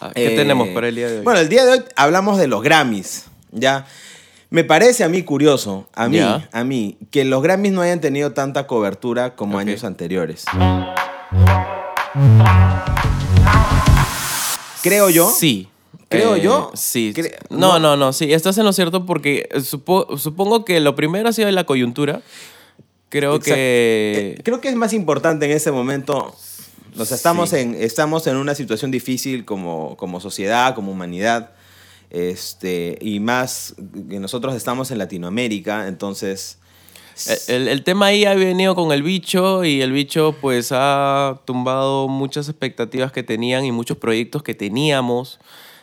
Ah, ¿Qué Eh, tenemos para el día de hoy? Bueno, el día de hoy hablamos de los Grammys, ¿ya? Me parece a mí curioso, a mí, a mí, que los Grammys no hayan tenido tanta cobertura como años anteriores. Creo yo. Sí. Creo Eh, yo. Sí. Cre- no, no, no, sí. Estás en lo cierto porque eh, supo- supongo que lo primero ha sido la coyuntura. Creo Exacto. que... Eh, creo que es más importante en ese momento. O sea, estamos, Sí. en, estamos en una situación difícil como, como sociedad, como humanidad. Este, y más que nosotros estamos en Latinoamérica, entonces. El, el tema ahí ha venido con el bicho y el bicho pues ha tumbado muchas expectativas que tenían y muchos proyectos que teníamos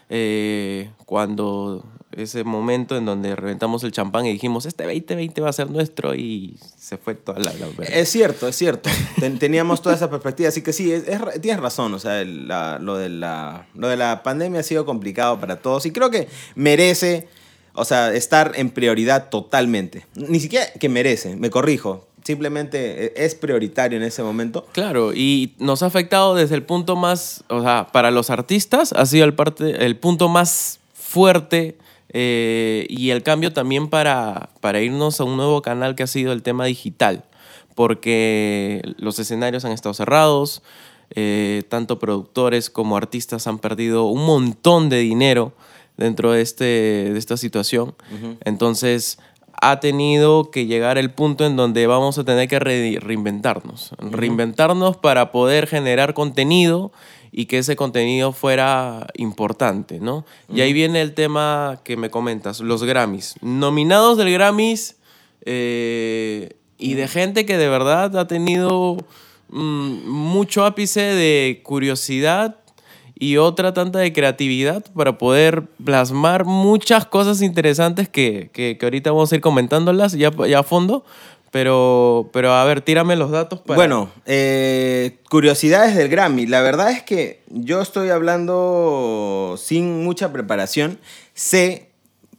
eh, cuando ese momento en donde reventamos el champán y dijimos este 2020 va a ser nuestro y se fue toda la... Es cierto, es cierto. Ten- teníamos toda esa perspectiva, así que sí, es, es ra- tienes razón. O sea, el- la- lo, de la, lo de la pandemia ha sido complicado para todos y creo que merece, o sea, estar en prioridad totalmente. Ni siquiera que merece, me corrijo. Simplemente eh, es prioritario en ese momento. Claro, y nos ha afectado desde el punto más, o sea, para los artistas ha sido el, parte, el punto más fuerte eh, y el cambio también para, para irnos a un nuevo canal que ha sido el tema digital, porque los escenarios han estado cerrados, eh, tanto productores como artistas han perdido un montón de dinero dentro de, este, de esta situación. Entonces ha tenido que llegar el punto en donde vamos a tener que re- reinventarnos. Reinventarnos para poder generar contenido y que ese contenido fuera importante, ¿no? Y ahí viene el tema que me comentas, los Grammys. Nominados del Grammys eh, y de gente que de verdad ha tenido mm, mucho ápice de curiosidad y otra tanta de creatividad para poder plasmar muchas cosas interesantes que, que, que ahorita vamos a ir comentándolas ya, ya a fondo. Pero, pero a ver, tírame los datos para... Bueno, eh, curiosidades del Grammy. La verdad es que yo estoy hablando sin mucha preparación. Sé,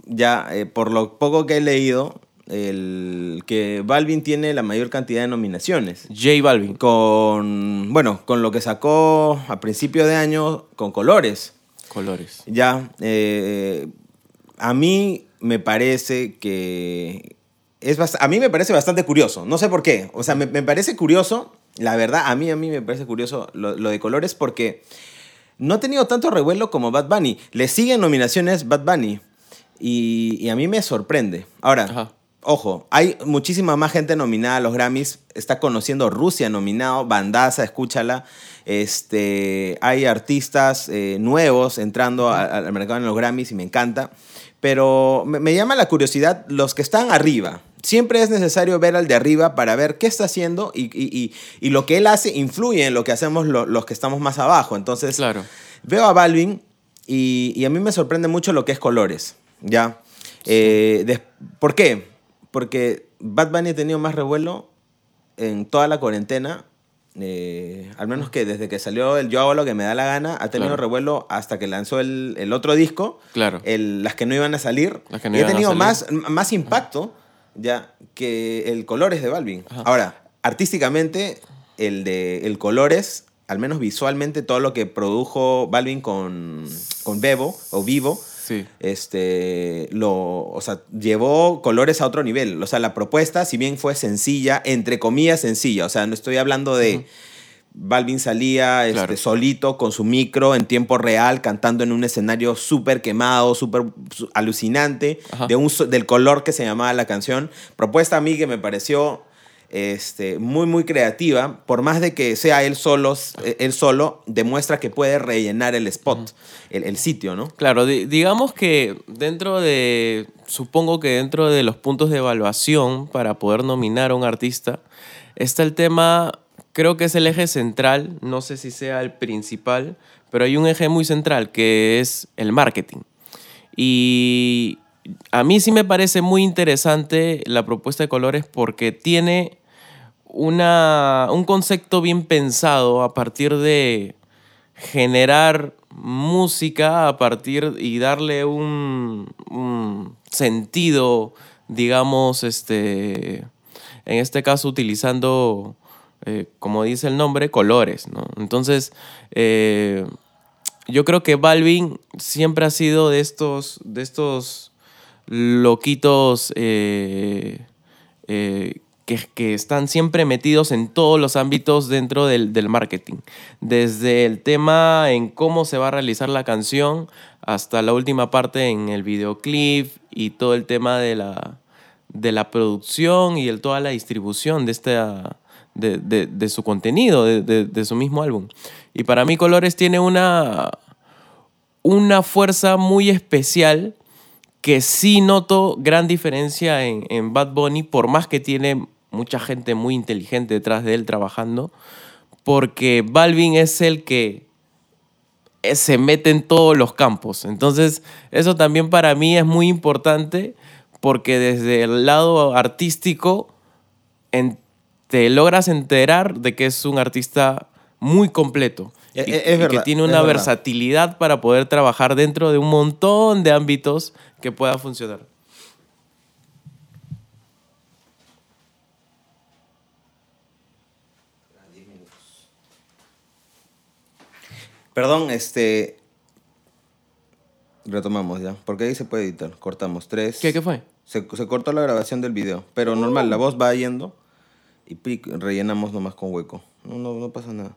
ya eh, por lo poco que he leído, el, que Balvin tiene la mayor cantidad de nominaciones. J Balvin. Con, bueno, con lo que sacó a principio de año con Colores. Colores. Ya, eh, a mí me parece que es bast- a mí me parece bastante curioso. No sé por qué. O sea, me, me parece curioso. La verdad, a mí, a mí me parece curioso lo, lo de colores porque no ha tenido tanto revuelo como Bad Bunny. Le siguen nominaciones Bad Bunny. Y, y a mí me sorprende. Ahora, Ajá. ojo, hay muchísima más gente nominada a los Grammys. Está conociendo Rusia nominado, Bandaza, escúchala. Este, hay artistas eh, nuevos entrando a- al mercado en los Grammys y me encanta. Pero me, me llama la curiosidad los que están arriba. Siempre es necesario ver al de arriba para ver qué está haciendo y, y- y- y lo que él hace influye en lo que hacemos lo- los que estamos más abajo. Entonces, Claro. veo a Balvin y, y a mí me sorprende mucho lo que es colores. ¿Ya? Eh, ¿Por qué? Porque Bad Bunny ha tenido más revuelo en toda la cuarentena. Eh, al menos que desde que salió el Yo hago lo que me da la gana, ha tenido Claro. revuelo hasta que lanzó el, el otro disco. Claro. el- las que no iban a salir. Las que no y ha tenido más, más impacto ya que el Colores de Balvin. Ajá. Ahora, artísticamente, el de el Colores, al menos visualmente, todo lo que produjo Balvin con, con Bebo o Vivo, Sí. este, lo, o sea, llevó colores a otro nivel. O sea, la propuesta, si bien fue sencilla, entre comillas sencilla, o sea, no estoy hablando de Balvin salía este, solito con su micro en tiempo real, cantando en un escenario súper quemado, súper alucinante, de un, del color que se llamaba la canción. Propuesta a mí que me pareció este, muy, muy creativa. Por más de que sea él solo, él solo demuestra que puede rellenar el spot, el, el sitio, ¿no? Claro, di- digamos que dentro de, supongo que dentro de los puntos de evaluación para poder nominar a un artista, está el tema, creo que es el eje central, no sé si sea el principal, pero hay un eje muy central que es el marketing. Y a mí sí me parece muy interesante la propuesta de colores porque tiene una, un concepto bien pensado a partir de generar música a partir y darle un, sentido, digamos, este, en este caso utilizando, eh, como dice el nombre, colores, ¿no? Entonces, eh, yo creo que Balvin siempre ha sido de estos, de estos loquitos eh, eh, que, que están siempre metidos en todos los ámbitos dentro del, del marketing. Desde el tema en cómo se va a realizar la canción hasta la última parte en el videoclip y todo el tema de la, de la producción y el, toda la distribución de, de, de- de su contenido, de, de- de su mismo álbum. Y para mí Colores tiene una, una fuerza muy especial que sí noto gran diferencia en, en Bad Bunny, por más que tiene mucha gente muy inteligente detrás de él trabajando, porque Balvin es el que eh, se mete en todos los campos. Entonces, eso también para mí es muy importante porque desde el lado artístico te logras enterar de que es un artista muy completo. E- y, e- es y que tiene una verdad. versatilidad para poder trabajar dentro de un montón de ámbitos que pueda funcionar. Perdón, este. Retomamos ya. Porque ahí se puede editar. Cortamos. Tres. ¿Qué, qué fue? Se, se cortó la grabación del video. Pero normal, la voz va yendo. Y pic, rellenamos nomás con hueco. No, no, no pasa nada.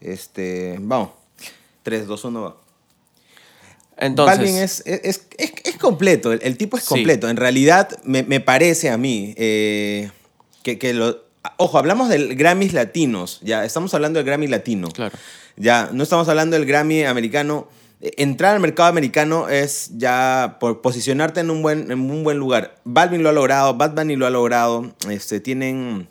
Este. Vamos. 3, 2, 1, va. Entonces, Balvin es, es, es, es completo, el, el tipo es Sí. completo. En realidad, me, me parece a mí eh, que, que lo... Ojo, hablamos del Grammys latinos, ya, estamos hablando del Grammy latino. Claro. Ya, no estamos hablando del Grammy americano. Entrar al mercado americano es ya por posicionarte en un buen, en un buen lugar. Balvin lo ha logrado, Bad Bunny lo ha logrado. Este, tienen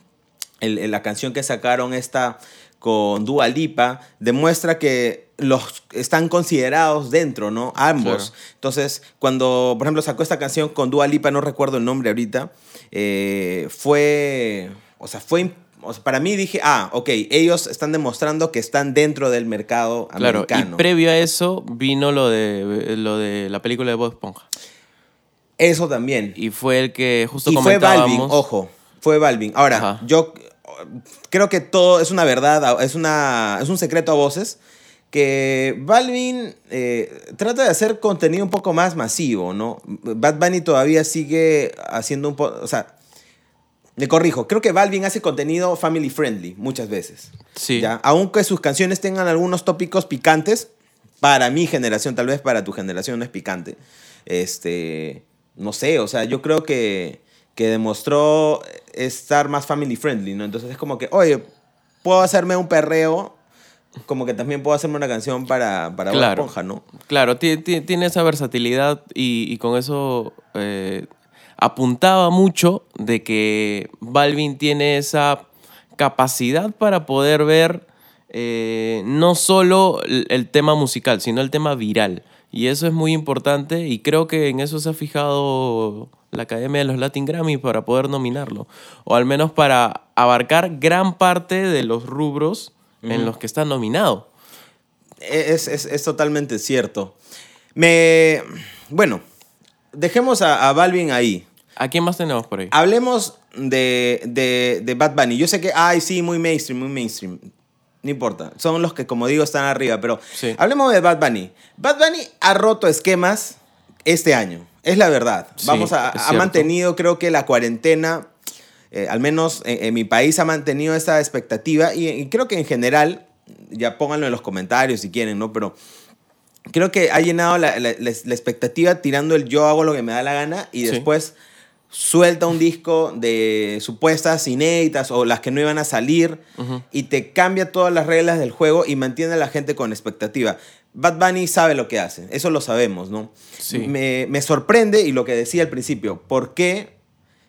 el- el- la canción que sacaron esta con Dua Lipa, demuestra que los están considerados dentro, ¿no? Ambos. Claro. Entonces, cuando, por ejemplo, sacó esta canción con Dua Lipa, no recuerdo el nombre ahorita, eh, fue, o sea, fue, im- o sea, para mí dije, ah, ok, ellos están demostrando que están dentro del mercado Claro, americano. y previo a eso vino lo de, lo de la película de Bob Esponja. Eso también. Y fue el que justo Y fue. Balvin, ojo, fue Balvin. Ahora, Ajá. yo creo que todo es una verdad, es, una, es un secreto a voces, que Balvin eh, trata de hacer contenido un poco más masivo, ¿no? Bad Bunny todavía sigue haciendo un poco, o sea, le corrijo, creo que Balvin hace contenido family friendly muchas veces. Sí. ¿ya? Aunque sus canciones tengan algunos tópicos picantes, para mi generación, tal vez para tu generación no es picante. Este, no sé, o sea, yo creo que, que demostró estar más family friendly, ¿no? Entonces es como que, oye, puedo hacerme un perreo, como que también puedo hacerme una canción para, para Claro. Esponja, ¿no? Claro, ti- ti- tiene esa versatilidad y, y con eso eh, apuntaba mucho de que Balvin tiene esa capacidad para poder ver eh, no solo el tema musical, sino el tema viral. Y eso es muy importante y creo que en eso se ha fijado la Academia de los Latin Grammy para poder nominarlo. O al menos para abarcar gran parte de los rubros en los que está nominado. Es, es, es totalmente cierto. Me. Bueno, dejemos a, a Balvin ahí. ¿A quién más tenemos por ahí? Hablemos de, de, de Bad Bunny. Yo sé que, ay, sí, muy mainstream, muy mainstream. No importa. Son los que, como digo, están arriba. Pero Sí. hablemos de Bad Bunny. Bad Bunny ha roto esquemas este año. Es la verdad. Sí, Vamos a, ha mantenido, creo que la cuarentena, eh, al menos en, en mi país, ha mantenido esa expectativa. Y, y creo que en general, ya pónganlo en los comentarios si quieren, ¿no? Pero creo que ha llenado la, la- la- la expectativa tirando el yo hago lo que me da la gana y Sí. después suelta un disco de supuestas inéditas o las que no iban a salir y te cambia todas las reglas del juego y mantiene a la gente con expectativa. Bad Bunny sabe lo que hace, eso lo sabemos, ¿no? Sí. Me, me sorprende y lo que decía al principio, ¿por qué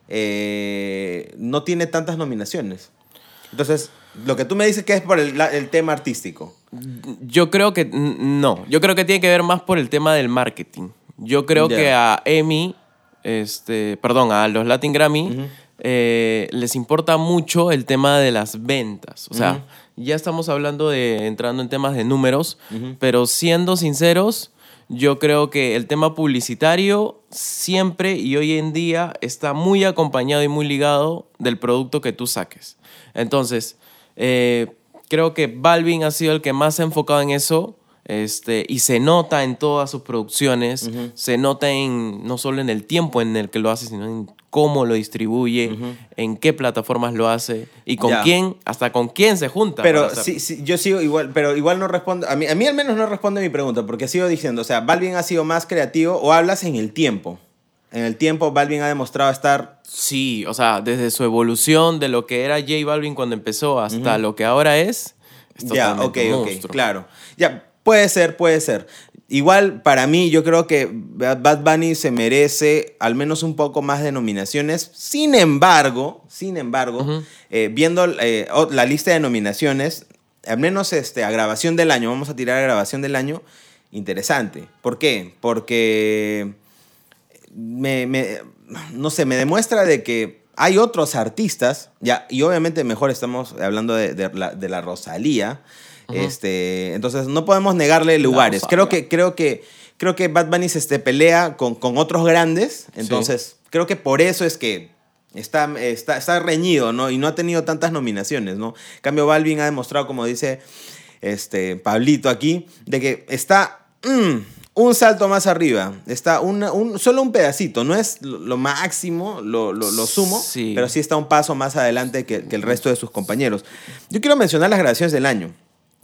eh, no tiene tantas nominaciones? Entonces, lo que tú me dices que es por el, la- el tema artístico. Yo creo que no. Yo creo que tiene que ver más por el tema del marketing. Yo creo que a Emmy, este, perdón, a los Latin Grammy, eh, les importa mucho el tema de las ventas. O sea, ya estamos hablando de entrando en temas de números, pero siendo sinceros, yo creo que el tema publicitario siempre y hoy en día está muy acompañado y muy ligado del producto que tú saques. Entonces, eh, creo que Balvin ha sido el que más se ha enfocado en eso, Este, y se nota en todas sus producciones, se nota en no solo en el tiempo en el que lo hace, sino en cómo lo distribuye, en qué plataformas lo hace y con Ya. quién, hasta con quién se junta. Pero sí, sí, yo sigo igual, pero igual no respondo, a mí, a mí al menos no responde mi pregunta, porque sigo diciendo, o sea, Balvin ha sido más creativo o hablas en el tiempo. En el tiempo Balvin ha demostrado estar... Sí, o sea, desde su evolución de lo que era J Balvin cuando empezó hasta lo que ahora es, es Ya, ok, ok, claro. Ya, puede ser, puede ser. Igual, para mí, yo creo que Bad Bunny se merece al menos un poco más de nominaciones. Sin embargo, sin embargo, eh, viendo eh, la lista de nominaciones, al menos este, a grabación del año, vamos a tirar a grabación del año, interesante. ¿Por qué? Porque me, me- no sé, me demuestra de que hay otros artistas, ya, y obviamente mejor estamos hablando de, de la, de la Rosalía, este, entonces no podemos negarle lugares. Creo que, creo que, creo que Bad Bunny se este, pelea con, con otros grandes, entonces creo que por eso es que está, está, está reñido, ¿no? Y no ha tenido tantas nominaciones, ¿no? En cambio, Balvin ha demostrado, como dice este, Pablito aquí, de que está mm, un salto más arriba. Está una- un, solo un pedacito. No es lo, lo máximo, lo, lo, lo sumo, Sí. pero sí está un paso más adelante que, que el resto de sus compañeros. Yo quiero mencionar las grabaciones del año.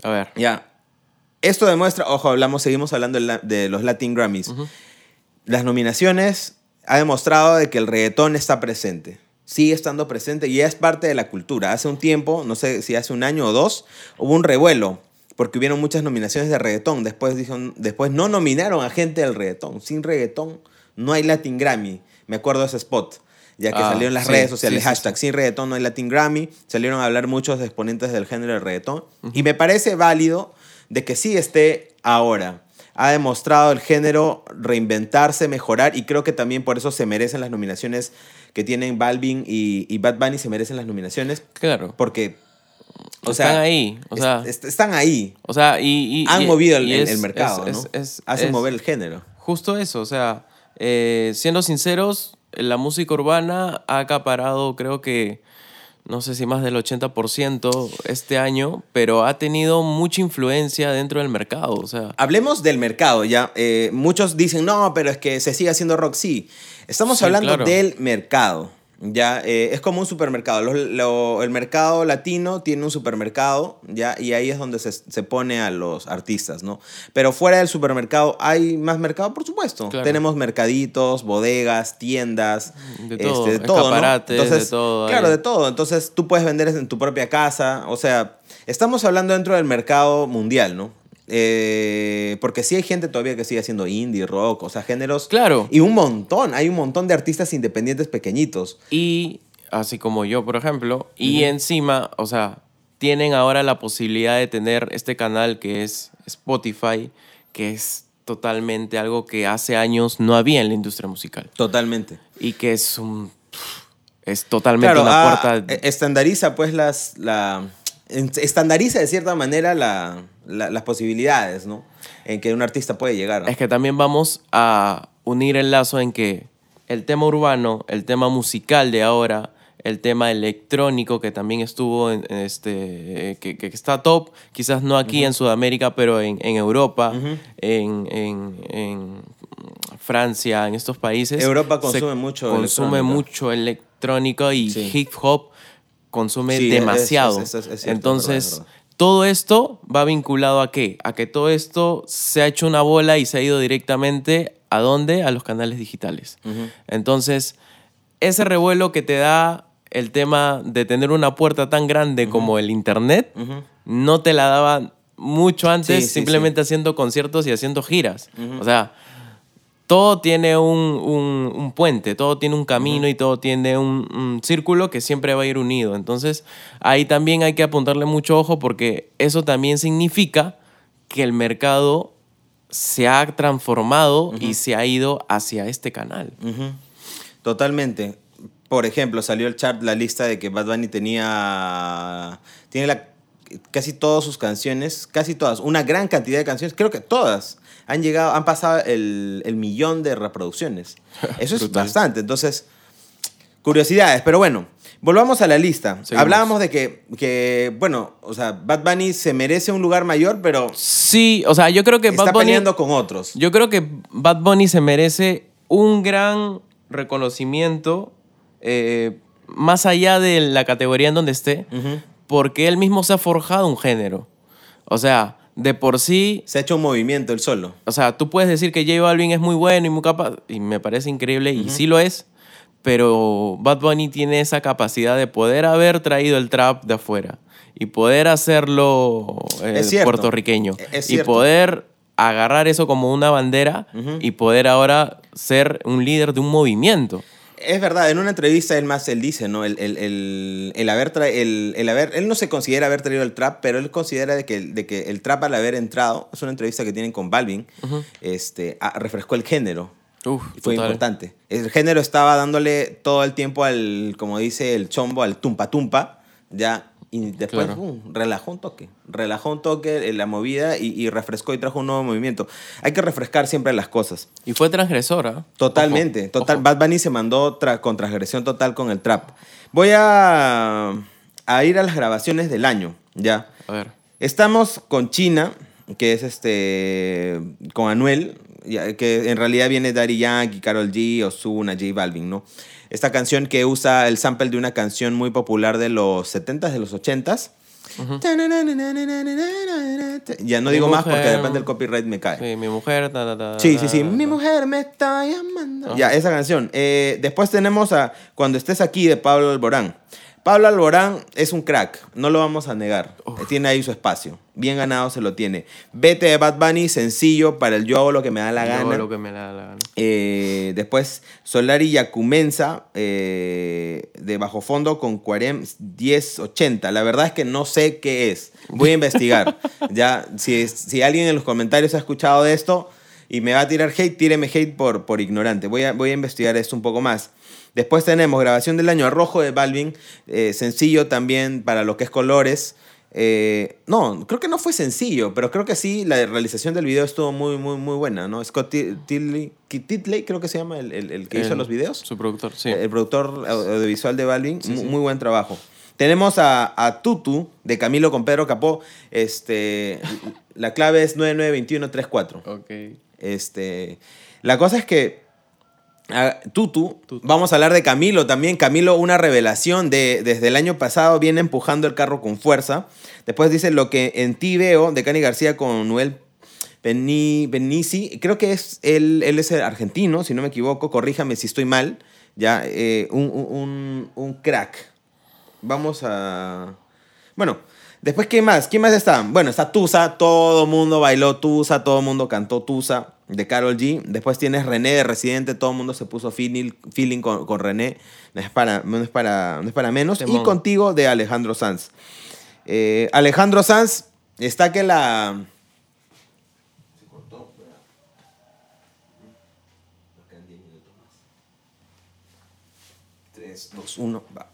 A ver. Ya. Esto demuestra, ojo, hablamos, seguimos hablando de, los Latin Grammys. Las nominaciones ha demostrado de que el reggaetón está presente. Sigue estando presente y es parte de la cultura. Hace un tiempo, no sé si hace un año o dos, hubo un revuelo porque hubieron muchas nominaciones de reggaetón. Después, dijeron, después no nominaron a gente del reggaetón. Sin reggaetón no hay Latin Grammy. Me acuerdo de ese spot. Ya que Ah, salieron las sí, redes sociales, sí, sí, hashtag sin reggaetón no hay Latin Grammy. Salieron a hablar muchos exponentes del género del reggaetón. Y me parece válido de que sí esté ahora. Ha demostrado el género reinventarse, mejorar y creo que también por eso se merecen las nominaciones que tienen Balvin y, y Bad Bunny, se merecen las nominaciones Claro. porque, o Están sea, ahí. O sea, est- están ahí. o sea y, y- Han y- movido el, es- mercado, es- ¿no? es- Hacen mover el género. Justo eso, o sea, eh, siendo sinceros, la música urbana ha acaparado, creo que, no sé si más del 80% este año, pero ha tenido mucha influencia dentro del mercado, o sea, Hablemos del mercado, ya. Eh, muchos dicen, no, pero es que se sigue haciendo rock. Sí, estamos Sí, hablando claro. del mercado. Ya, Eh, es como un supermercado. Lo- lo- el mercado latino tiene un supermercado, ya, y ahí es donde se, se pone a los artistas, ¿no? Pero fuera del supermercado, ¿hay más mercado? Por supuesto. Claro. Tenemos mercaditos, bodegas, tiendas, De todo, este, de todo, ¿no? escaparates, de Entonces, todo Claro, ahí. de todo. Entonces, tú puedes vender en tu propia casa. O sea, estamos hablando dentro del mercado mundial, ¿no? Eh, porque sí hay gente todavía que sigue haciendo indie, rock, o sea, géneros. Claro. Y un montón. Hay un montón de artistas independientes pequeñitos. y así como yo, por ejemplo, y encima, o sea, tienen ahora la posibilidad de tener este canal que es Spotify, que es totalmente algo que hace años no había en la industria musical. Totalmente. y que es un es totalmente Claro, una ah, puerta eh, estandariza pues las. La, estandariza de cierta manera la- la- las posibilidades, ¿no? En que un artista puede llegar. ¿no? es que también vamos a unir el lazo en que el tema urbano el tema musical de ahora el tema electrónico que también estuvo en, en este eh, que, que está top quizás no aquí en Sudamérica pero en, en Europa en, en- en Francia en estos países Europa consume mucho consume mucho electrónico y Sí. hip hop consume Sí, demasiado es- es- es cierto, es verdad, entonces verdad. Todo esto va vinculado a qué? A que todo esto se ha hecho una bola y se ha ido directamente a dónde? A los canales digitales. Entonces, ese revuelo que te da el tema de tener una puerta tan grande como el Internet, no te la daba mucho antes Sí, sí, simplemente haciendo conciertos y haciendo giras. O sea, todo tiene un, un- un puente, todo tiene un camino y todo tiene un, un círculo que siempre va a ir unido. Entonces, ahí también hay que apuntarle mucho ojo porque eso también significa que el mercado se ha transformado y se ha ido hacia este canal. Totalmente. Por ejemplo, salió el chart, la lista de que Bad Bunny tenía. Tiene la, casi todas sus canciones, casi todas, una gran cantidad de canciones, creo que todas, han llegado, han pasado el, el millón de reproducciones. Eso es bastante. Entonces, curiosidades. Pero bueno, Volvamos a la lista. Seguimos. Hablábamos de que, que, bueno, o sea, Bad Bunny se merece un lugar mayor, pero Sí, o sea, yo creo que está Bad Bunny... peleando con otros. Yo creo que Bad Bunny se merece un gran reconocimiento eh, más allá de la categoría en donde esté, Ujú. porque él mismo se ha forjado un género. O sea, de por sí, Se ha hecho un movimiento él solo. o sea, tú puedes decir que J Balvin es muy bueno y muy capaz, y me parece increíble, y sí lo es, pero Bad Bunny tiene esa capacidad de poder haber traído el trap de afuera y poder hacerlo eh, puertorriqueño Es y poder agarrar eso como una bandera y poder ahora ser un líder de un movimiento. Es verdad, en una entrevista él más él dice, ¿no? El, el, el, el haber tra- el, el haber, él no se considera haber traído el trap, pero él considera de que, de que el trap al haber entrado, es una entrevista que tienen con Balvin, este, ah, refrescó el género. Uf, fue total. importante. El género estaba dándole todo el tiempo al, como dice el chombo, al tumpa tumpa, ya, y después Claro. relajó un toque. Relajó un toque la movida y, y refrescó y trajo un nuevo movimiento. Hay que refrescar siempre las cosas. Y fue transgresora. Totalmente. Ojo, total, ojo. Bad Bunny se mandó tra- con transgresión total con el trap. Voy a, a ir a las grabaciones del año, ya. A ver. Estamos con China, que es este. con Anuel, que en realidad viene Daddy Yankee, Karol G, Ozuna, J Balvin, ¿no? Esta canción que usa el sample de una canción muy popular de los 70s, de los 80s. Ya no Mi digo más porque de repente el copyright me cae. Sí, mi mujer. ta, ta, ta, Sí, sí, sí. Mi mujer me está llamando. Ya, esa canción. Eh, después tenemos a Cuando estés aquí de Pablo Alborán. Pablo Alborán es un crack, no lo vamos a negar. Tiene ahí su espacio. Bien ganado se lo tiene. Vete de Bad Bunny, sencillo para el yo hago lo que me da la Yo hago gana. lo que me da la gana. Eh, después Solari Yacumensa eh, de bajo fondo con 40, 1080. La verdad es que no sé qué es. Voy a investigar. ya, si, si alguien en los comentarios ha escuchado de esto y me va a tirar hate, tíreme hate por, por ignorante. Voy a, voy a investigar esto un poco más. Después tenemos grabación del año Arrojo de Balvin, eh, sencillo también para lo que es colores. Eh, no, creo que no fue sencillo, pero creo que sí, la realización del video estuvo muy, muy, muy buena, ¿no? Scott Ti- Titley, Titley creo que se llama el, el- el que hizo los videos. Su productor, sí. El productor au- audiovisual de Balvin, Sí, mu- sí. muy buen trabajo. Tenemos a, a Tutu, de Camilo con Pedro Capó. Este, la clave es 992134. ok. Este, la cosa es que ah, Tutu, Tutu. vamos a hablar de Camilo también. Camilo, una revelación de, desde el año pasado, viene empujando el carro con fuerza. Después dice lo que en ti veo de Cani García con Noel Beni- Benici. Creo que es él, él es argentino, si no me equivoco. Corríjame si estoy mal. Ya, eh, un- un- un crack. Vamos a. Bueno, después, ¿qué más? ¿Quién más está? Bueno, está Tusa, todo mundo bailó Tusa, todo mundo cantó Tusa de Carol G. Después tienes René de Residente, todo el mundo se puso feeling, feeling con, con René. No es, para, no, es para, no es para menos. Y contigo de Alejandro Sanz. Eh, Alejandro Sanz está que la. Se cortó. 3, 2, 1, va.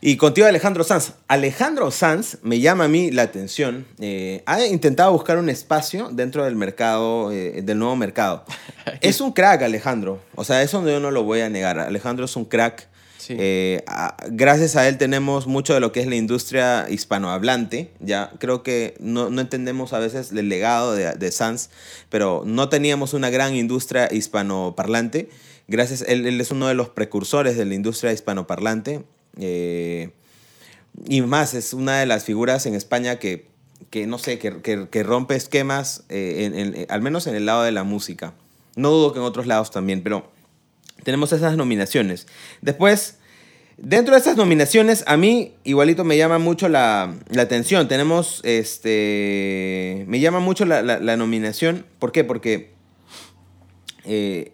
Y contigo Alejandro Sanz. Alejandro Sanz me llama a mí la atención. Eh, ha intentado buscar un espacio dentro del mercado, eh, del nuevo mercado. es un crack, Alejandro. O sea, eso yo no lo voy a negar. Alejandro es un crack. Sí. Eh, a- gracias a él tenemos mucho de lo que es la industria hispanohablante. Ya creo que no, no entendemos a veces el legado de, de Sanz, pero no teníamos una gran industria hispanoparlante. Gracias, él, él es uno de los precursores de la industria hispanoparlante. Eh, y más, es una de las figuras en España que, que no sé, que, que- rompe esquemas, eh, al menos en el lado de la música. No dudo que en otros lados también, pero tenemos esas nominaciones. Después, dentro de esas nominaciones, a mí igualito me llama mucho la, la atención. Tenemos, este, me llama mucho la, la- la nominación. ¿Por qué? Porque eh,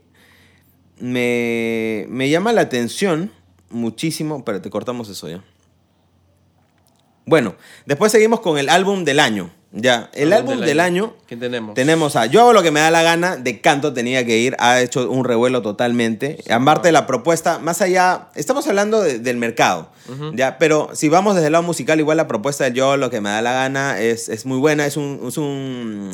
me, me llama la atención muchísimo. Pero te cortamos eso ya. Bueno, después seguimos con el álbum del año. Ya, el álbum del año. ¿Qué tenemos? Tenemos a Yo hago lo que me da la gana, de canto tenía que ir, ha hecho un revuelo totalmente. Aparte de la propuesta, más allá, estamos hablando de- del mercado, ya, pero si vamos desde el lado musical, igual la propuesta de Yo hago lo que me da la gana es, es muy buena, es un, es un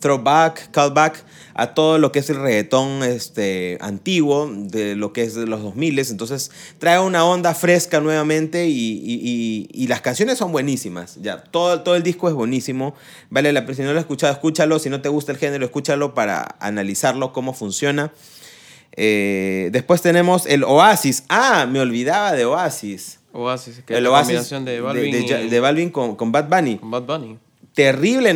throwback, callback a todo lo que es el reggaetón este, antiguo, de lo que es de los 2000, entonces trae una onda fresca nuevamente y, y- y- y las canciones son buenísimas, ya, todo, todo el disco es buenísimo, vale la pena, si no lo has escuchado, escúchalo, si no te gusta el género, escúchalo para analizarlo, cómo funciona. Eh, después tenemos el Oasis, ah, me olvidaba de Oasis. Oasis, que el es la Oasis combinación de Balvin, de, y- Ja- de Balvin con, con Bad Bunny con Bad Bunny. terrible,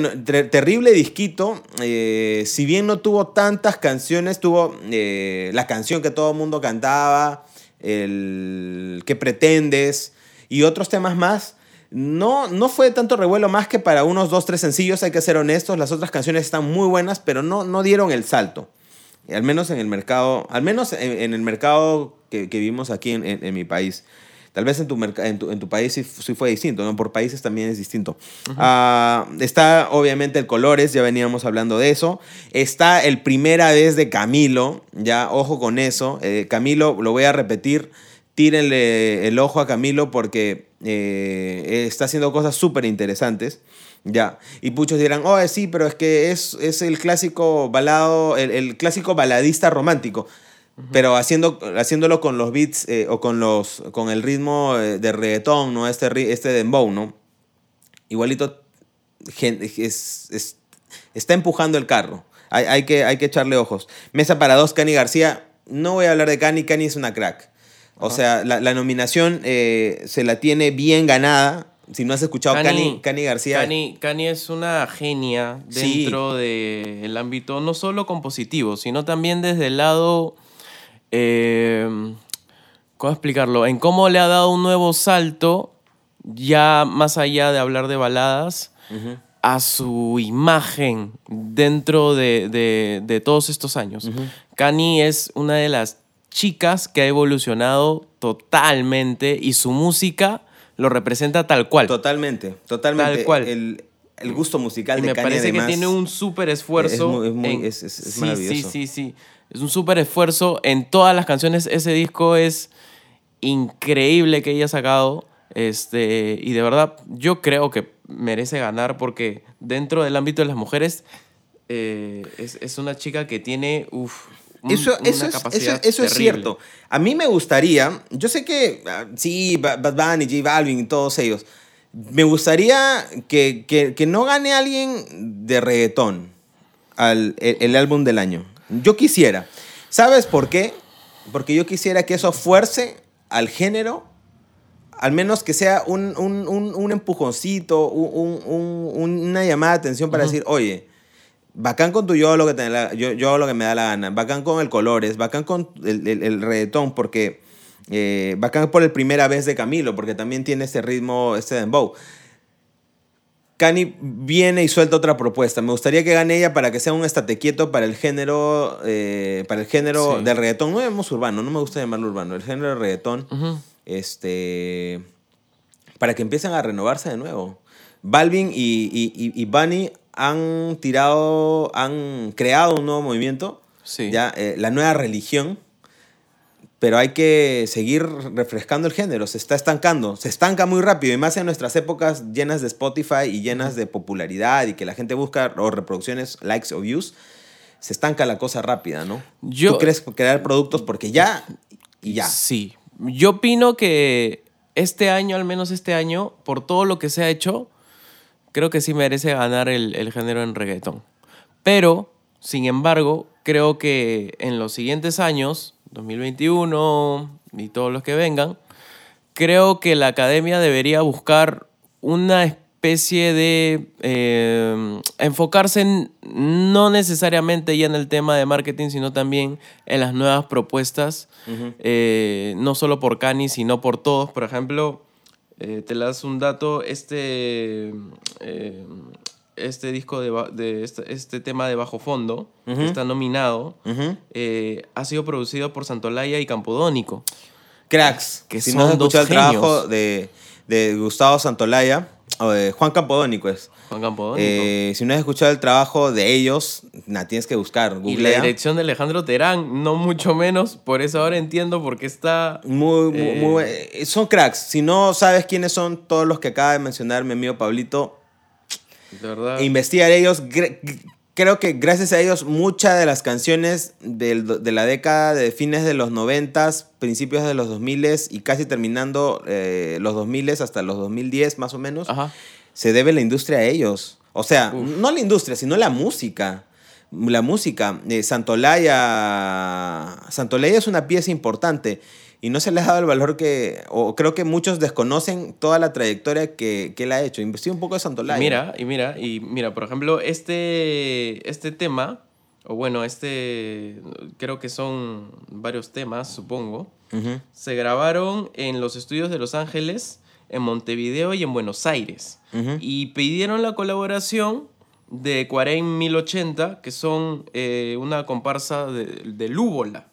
terrible disquito. eh, si bien no tuvo tantas canciones, tuvo eh, la canción que todo el mundo cantaba, el ¿Qué pretendes? y otros temas más. No, no fue tanto revuelo más que para unos dos, tres sencillos, hay que ser honestos. Las otras canciones están muy buenas, pero no, no dieron el salto. Al menos en el mercado, al menos en, en el mercado que, que vivimos aquí en, en- en mi país. Tal vez en tu, en tu, en tu país sí, sí fue distinto, ¿no? Por países también es distinto. Ah, está obviamente el Colores, ya veníamos hablando de eso. Está el Primera Vez de Camilo, ya, ojo con eso. Eh, Camilo, lo voy a repetir, tírenle el ojo a Camilo porque eh, está haciendo cosas súper interesantes. Ya, y muchos dirán, oh, sí, pero es que es, es el clásico balado, el, el clásico baladista romántico, pero haciendo, haciéndolo con los beats eh, o con, los, con el ritmo eh, de reggaetón, ¿no? Este, este dembow, ¿no? Igualito es, es- está empujando el carro. Hay, hay que, hay que echarle ojos. Mesa para dos, Cani García. No voy a hablar de Cani, Cani es una crack. O sea, la, la nominación eh, se la tiene bien ganada. Si no has escuchado Cani, Cani García, Cani, Cani es una genia Sí. dentro del ámbito no solo compositivo, sino también desde el lado. eh, ¿Cómo explicarlo? En cómo le ha dado un nuevo salto, ya más allá de hablar de baladas, a su imagen dentro de, de- de todos estos años. Cani es una de las chicas que ha evolucionado totalmente y su música lo representa tal cual. Totalmente, totalmente. Tal cual. El, el gusto musical Y de me Kanye parece además, que tiene un súper esfuerzo. Es muy- es muy- en- es- es- es sí, maravilloso. Sí, sí, sí. Es un súper esfuerzo en todas las canciones. Ese disco es increíble que ella ha sacado. Este, y de verdad, yo creo que merece ganar porque dentro del ámbito de las mujeres eh, es, es una chica que tiene uf, Eso, una eso, es, eso, eso es cierto. A mí me gustaría, yo sé que ah, sí, Ba- Bad Bunny, J Balvin y todos ellos, me gustaría que, que- que no gane alguien de reggaetón al, el, el álbum del año. Yo quisiera. ¿Sabes por qué? Porque yo quisiera que eso fuerce al género, al menos que sea un, un, un, un empujoncito, un- un- un- una llamada de atención para decir, oye, Bacán con tu yo lo que, te la- yo, yo lo que me da la gana. Bacán con el colores. Bacán con el, el, el reggaetón porque... eh, bacán por el primera vez de Camilo porque también tiene ese ritmo, este dembow. Cani viene y suelta otra propuesta. Me gustaría que gane ella para que sea un estate quieto para el género, eh, para el género Sí. del reggaetón. No llamamos urbano, no me gusta llamarlo urbano. El género del reggaetón, Ujú. este, para que empiecen a renovarse de nuevo. Balvin y, y, y- y Bunny han tirado, han creado un nuevo movimiento, Sí. ya, eh, la nueva religión, pero hay que seguir refrescando el género, se está estancando, se estanca muy rápido, y más en nuestras épocas llenas de Spotify y llenas de popularidad y que la gente busca o reproducciones, likes o views, se estanca la cosa rápida, ¿no? Yo- Tú quieres crear productos porque ya y ya. Sí. Yo opino que este año, al menos este año, por todo lo que se ha hecho, creo que sí merece ganar el, el género en reggaetón. Pero, sin embargo, creo que en los siguientes años, 2021 y todos los que vengan, creo que la academia debería buscar una especie de eh, enfocarse en, no necesariamente ya en el tema de marketing, sino también en las nuevas propuestas, eh, no solo por Cani, sino por todos. Por ejemplo, eh, te das un dato, este, eh, este disco de, este, este tema de bajo fondo, que está nominado, eh, ha sido producido por Santolaya y Campodónico. Cracks, Que si son no has escuchado el trabajo de, de Gustavo Santolaya, eh, Juan Campodónico es. Juan Campodónico. Eh, si no has escuchado el trabajo de ellos, la tienes que buscar. y la Googlea. dirección de Alejandro Terán, no mucho menos. Por eso ahora entiendo por qué está. Muy, muy, Eh, muy Son cracks. Si no sabes quiénes son todos los que acaba de mencionar mi amigo Pablito, De verdad. investigar ellos. Creo que gracias a ellos muchas de las canciones del de la década de fines de los 90, principios de los 2000 y casi terminando eh, los 2000 hasta los 2010 más o menos, Ajá. se debe la industria a ellos. O sea, Uf. no la industria, sino la música. La música. Eh, Santolaya. Santolaya es una pieza importante y no se le ha dado el valor que. O creo que muchos desconocen toda la trayectoria que, que él ha hecho. Investiga un poco de Santolaya. Mira, y mira, y mira, por ejemplo, este, este tema, o bueno, este, creo que son varios temas, supongo, Ujú. se grabaron en los estudios de Los Ángeles, en Montevideo y en Buenos Aires. Ujú. Y pidieron la colaboración de Cuarén 1080, que son eh, una comparsa de, de Lúbola,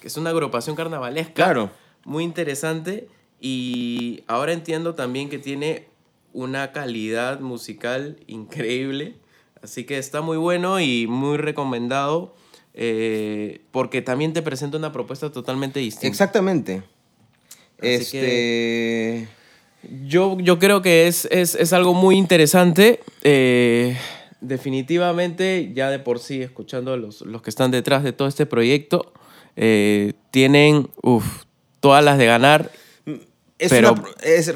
que es una agrupación carnavalesca. Claro. Muy interesante. Y ahora entiendo también que tiene una calidad musical increíble. Así que está muy bueno y muy recomendado. eh, porque también te presenta una propuesta totalmente distinta. Exactamente. Así este. Yo, yo creo que es, es, es algo muy interesante. eh, definitivamente, ya de por sí, escuchando a los, los que están detrás de todo este proyecto, eh, tienen uf, todas las de ganar. Es Pero- una es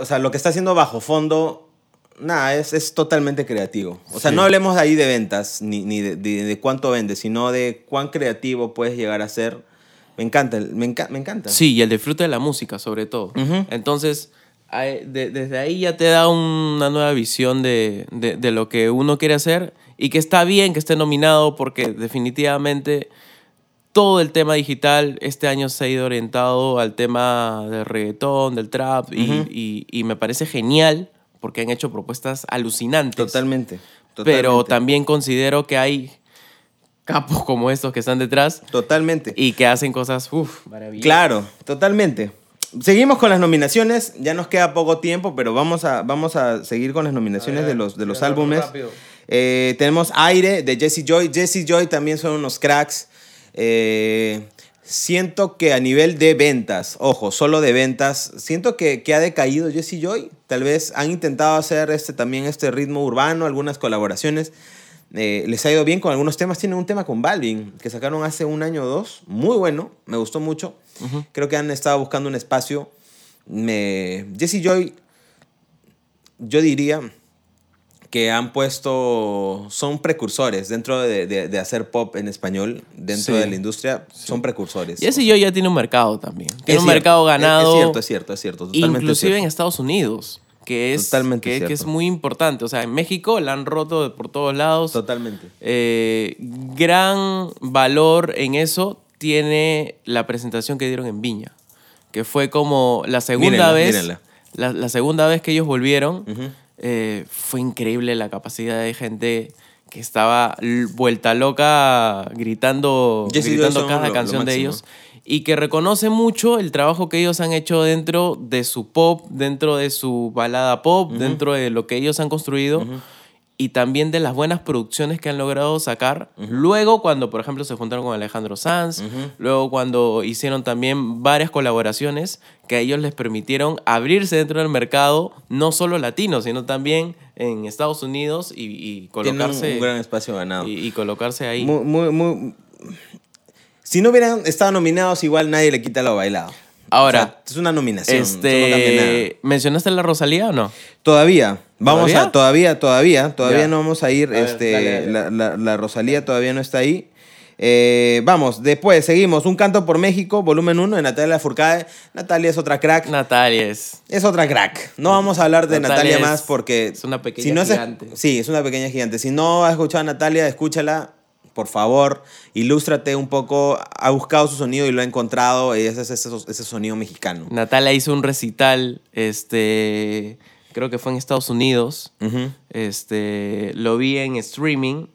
o sea, lo que está haciendo bajo fondo, nada, es, es totalmente creativo. O sea, Sí. no hablemos de ahí de ventas, ni, ni de, de- de cuánto vende, sino de cuán creativo puedes llegar a ser. Me encanta, me, enca- me encanta. Sí, y el disfrute de la música, sobre todo. Ujú. Entonces, ahí- de- desde ahí ya te da una nueva visión de, de- de lo que uno quiere hacer y que está bien que esté nominado porque definitivamente todo el tema digital este año se ha ido orientado al tema del reggaetón, del trap y, Ujú. y- y me parece genial porque han hecho propuestas alucinantes. Totalmente. Pero también considero que hay capos como estos que están detrás Totalmente. y que hacen cosas uf, maravillosas. Claro, totalmente. Seguimos con las nominaciones. Ya nos queda poco tiempo, pero vamos a, vamos a seguir con las nominaciones ver, de los, de los álbumes. Eh, tenemos Aire de Jesse Joy. Jesse Joy también son unos cracks. Eh, siento que a nivel de ventas, ojo, solo de ventas, siento que, que ha decaído Jesse Joy. Tal vez han intentado hacer este, también este ritmo urbano, algunas colaboraciones. Eh, les ha ido bien con algunos temas. Tienen un tema con Balvin que sacaron hace un año o dos. Muy bueno, me gustó mucho. Creo que han estado buscando un espacio. Me... Jesse Joy, yo diría que han puesto, son precursores dentro de, de- de hacer pop en español, dentro Sí. de la industria, son precursores. Y ese yo ya tiene un mercado también. Tiene Es un cierto, mercado ganado. Es cierto, es cierto, es cierto. Totalmente inclusive en. Estados Unidos. Que es, Totalmente que, es muy importante. O sea, en México la han roto por todos lados. Totalmente. Eh, gran valor en eso tiene la presentación que dieron en Viña. Que fue como la segunda Mírenla, vez. mírenla. La, la segunda vez que ellos volvieron. Ujú. Eh, fue increíble la capacidad de gente que estaba vuelta loca gritando, Jesse gritando cada lo- lo canción de ellos y que reconoce mucho el trabajo que ellos han hecho dentro de su pop, dentro de su balada pop, dentro de lo que ellos han construido y también de las buenas producciones que han logrado sacar. Luego cuando, por ejemplo, se juntaron con Alejandro Sanz, luego cuando hicieron también varias colaboraciones que a ellos les permitieron abrirse dentro del mercado, no solo latino, sino también en Estados Unidos y, y Tienen un, colocarse, un gran espacio ganado. y, y colocarse ahí. Muy, muy, muy- Si no hubieran estado nominados, igual nadie le quita lo bailado. Ahora, O sea, es una nominación. eso no este, ¿mencionaste la Rosalía o no? Todavía, vamos ¿Todavía? a, todavía, todavía, todavía Ya. no vamos a ir, A ver, este, dale, dale. La, la- la Rosalía todavía no está ahí. Eh, vamos, después seguimos, Un Canto por México, volumen 1 de Natalia Furcade. Natalia es otra crack, Natalia es. es otra crack. No vamos a hablar de Natalia más porque... es una pequeña si no gigante. sí, es una pequeña gigante. Si no has escuchado a Natalia, escúchala, por favor, ilústrate un poco. Ha buscado su sonido y lo ha encontrado, y ese es ese, ese sonido mexicano. Natalia hizo un recital, este, creo que fue en Estados Unidos. Este, lo vi en streaming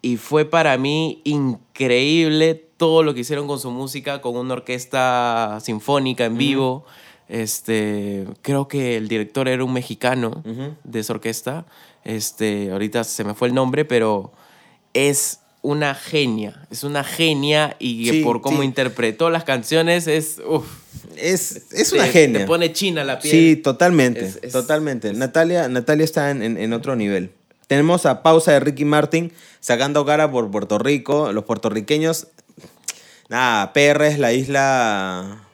y fue para mí increíble todo lo que hicieron con su música, con una orquesta sinfónica en vivo. Este, creo que el director era un mexicano de esa orquesta. Este, ahorita se me fue el nombre, pero es una genia. Es una genia y Sí, por cómo sí. interpretó las canciones es. uf, Es, es una te- genia. Te pone china la piel. Sí, totalmente. Es- es- totalmente. Natalia, Natalia está en, en- en otro nivel. Tenemos a pausa de Ricky Martin sacando cara por Puerto Rico. Los puertorriqueños. Nada, PR es la isla.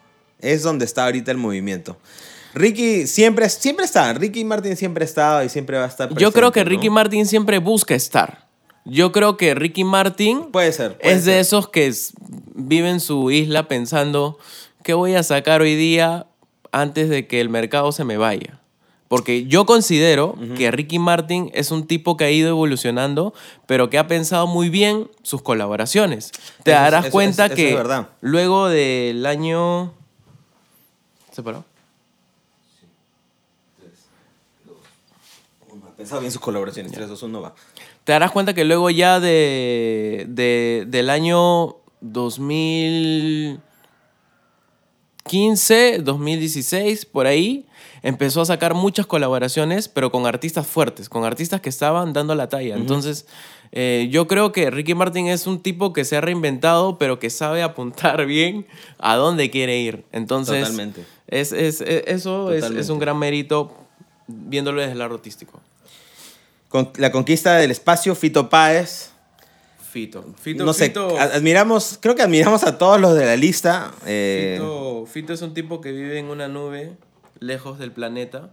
Es donde está ahorita el movimiento. Ricky siempre, siempre está. Ricky Martin siempre ha estado y siempre va a estar. Yo creo que presente, ¿no? Ricky Martin siempre busca estar. Yo creo que Ricky Martin Puede ser. puede es de esos que s- vive en su isla pensando, ¿qué voy a sacar hoy día antes de que el mercado se me vaya? Porque yo considero que Ricky Martin es un tipo que ha ido evolucionando, pero que ha pensado muy bien sus colaboraciones. Te Eso darás eso- cuenta eso- que luego del año... ¿Se paró? Ha pensado bien sus colaboraciones. 3, 2, 1, va. Te darás cuenta que luego ya de, de- del año 2015, 2016, por ahí, empezó a sacar muchas colaboraciones, pero con artistas fuertes, con artistas que estaban dando la talla. Entonces, eh, yo creo que Ricky Martin es un tipo que se ha reinventado, pero que sabe apuntar bien a dónde quiere ir. Entonces, Totalmente. es, es- es- eso es, un gran mérito viéndolo desde el lado artístico. Con la conquista del espacio, Fito Páez. Fito. Fito, no sé, Fito- admiramos, creo que admiramos a todos los de la lista. eh, Fito, Fito es un tipo que vive en una nube lejos del planeta.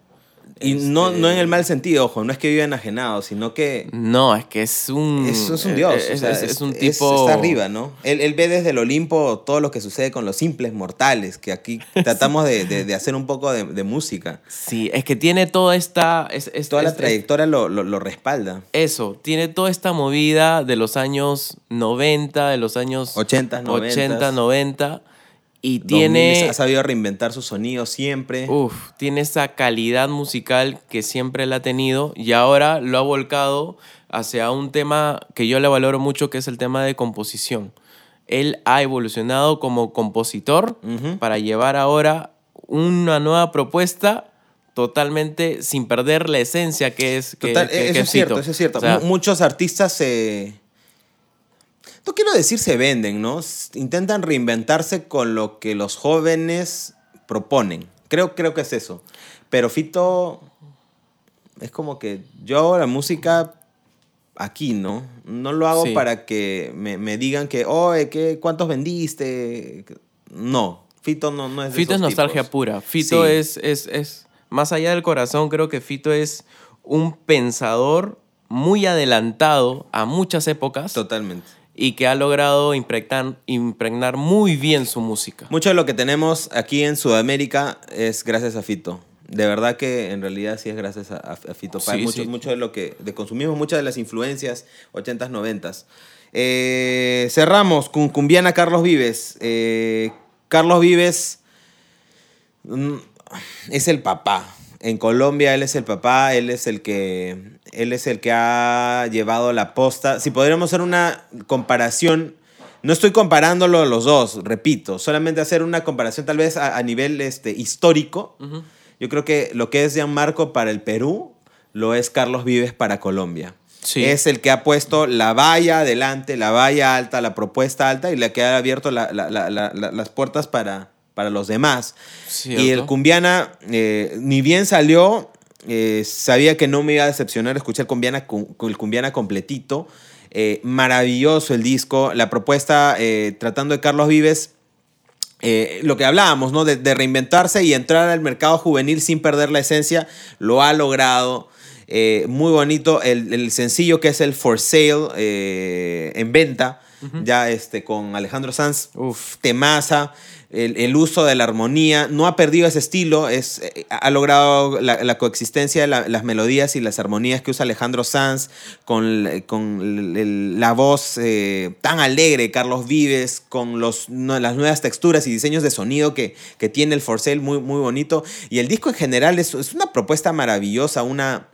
Y no, Este, no en el mal sentido, ojo, no es que vive enajenado, sino que No, es que es un... es, es un dios. Es, o sea, es- es un tipo... está arriba, ¿no? Él, él ve desde el Olimpo todo lo que sucede con los simples mortales, que aquí tratamos de, de- de hacer un poco de, de música. Sí, es que tiene toda esta... Es, es- Toda la trayectoria lo, lo- lo respalda. eso, tiene toda esta movida de los años 90, de los años 80, 90. 80, 90. Y 2000 tiene... Ha sabido reinventar su sonido siempre. Uf, tiene esa calidad musical que siempre la ha tenido y ahora lo ha volcado hacia un tema que yo le valoro mucho, que es el tema de composición. Él ha evolucionado como compositor para llevar ahora una nueva propuesta totalmente sin perder la esencia que es que, Total, que- eso que es cierto, eso es cierto. O sea, Mu- Muchos artistas se... No quiero decir se venden, ¿no? Intentan reinventarse con lo que los jóvenes proponen. Creo, creo que es eso. Pero Fito es como que yo hago la música aquí, ¿no? No lo hago Sí. para que me, me digan que, oye, ¿qué, ¿cuántos vendiste? No, Fito no, no es de Fito es nostalgia tipos. pura. Fito Sí. es, es, es, más allá del corazón, creo que Fito es un pensador muy adelantado a muchas épocas Totalmente. Y que ha logrado impregnar, impregnar muy bien su música. Mucho de lo que tenemos aquí en Sudamérica es gracias a Fito. De verdad que en realidad sí es gracias a, Fito Páez. Sí, mucho, sí. mucho de lo que de consumimos, muchas de las influencias 80s, 90s. Eh, cerramos con Cumbiana Carlos Vives. Eh, Carlos Vives mm, es el papá. En Colombia él es el papá, él es el que él es el que ha llevado la posta. Si podríamos hacer una comparación, no estoy comparándolo los dos, repito, solamente hacer una comparación tal vez a, a nivel este, histórico. Yo creo que lo que es Gianmarco para el Perú lo es Carlos Vives para Colombia. Sí. Es el que ha puesto la valla adelante, la valla alta, la propuesta alta y le que ha abierto la- la- la- la- la- las puertas para, para los demás. Cierto. Y el Cumbiana, eh, ni bien salió, eh, sabía que no me iba a decepcionar escuchar el Cumbiana, cu- el Cumbiana completito. Eh, maravilloso el disco. La propuesta, tratando de Carlos Vives, eh, lo que hablábamos, ¿no? De, de reinventarse y entrar al mercado juvenil sin perder la esencia, lo ha logrado. Eh, muy bonito el, el sencillo que es el For Sale eh, en venta, ya este, con Alejandro Sanz, Uf. temaza, el, el uso de la armonía, no ha perdido ese estilo, es, eh, ha logrado la, la coexistencia de la- las melodías y las armonías que usa Alejandro Sanz con, con el- la voz eh, tan alegre de Carlos Vives, con los, no, las nuevas texturas y diseños de sonido que, que tiene el For Sale, muy, muy bonito. Y el disco en general es, es una propuesta maravillosa, una...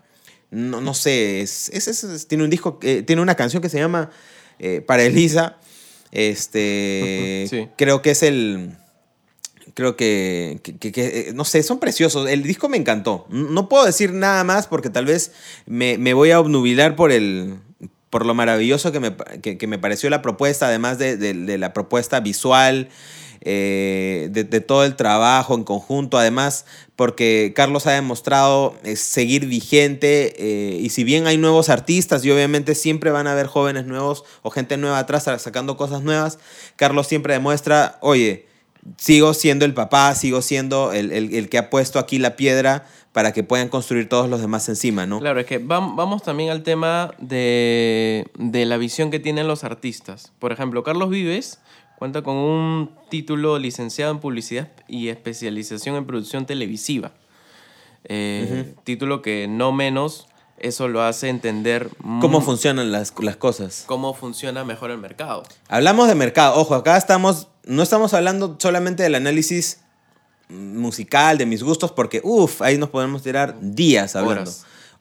No, no sé, es, es- es- es- tiene un disco, eh, tiene una canción que se llama eh, Para Elisa. Este, Sí. creo que es el, Creo que, que- que- eh, no sé, son preciosos. El disco me encantó. No puedo decir nada más porque tal vez me, me voy a obnubilar por el por lo maravilloso que me, que, me pareció la propuesta, además de, de- la propuesta visual, eh, de, todo el trabajo en conjunto, además porque Carlos ha demostrado eh, seguir vigente y si bien hay nuevos artistas y obviamente siempre van a haber jóvenes nuevos o gente nueva atrás sacando cosas nuevas, Carlos siempre demuestra, oye, sigo siendo el papá, sigo siendo el, el- el que ha puesto aquí la piedra para que puedan construir todos los demás encima, ¿no? Claro, es que vam- vamos también al tema de, de la visión que tienen los artistas. Por ejemplo, Carlos Vives cuenta con un título licenciado en publicidad y especialización en producción televisiva. Eh, Título que no menos eso lo hace entender ¿Cómo funcionan las, las cosas? cómo funciona mejor el mercado. Hablamos de mercado. Ojo, acá estamos, no estamos hablando solamente del análisis musical, de mis gustos, porque, uff, ahí nos podemos tirar días hablando.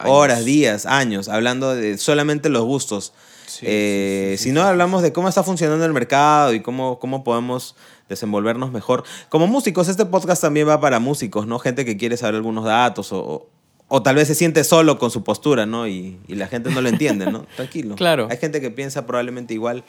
Horas, días, años, hablando de solamente los gustos. Sí, Eh, sí, sí, sí, si no, hablamos de cómo está funcionando el mercado y cómo, cómo podemos desenvolvernos mejor. Como músicos, este podcast también va para músicos, ¿no? Gente que quiere saber algunos datos o, o- o tal vez se siente solo con su postura, ¿no? Y, y la gente no lo entiende, ¿no? Tranquilo. Claro. Hay gente que piensa probablemente igual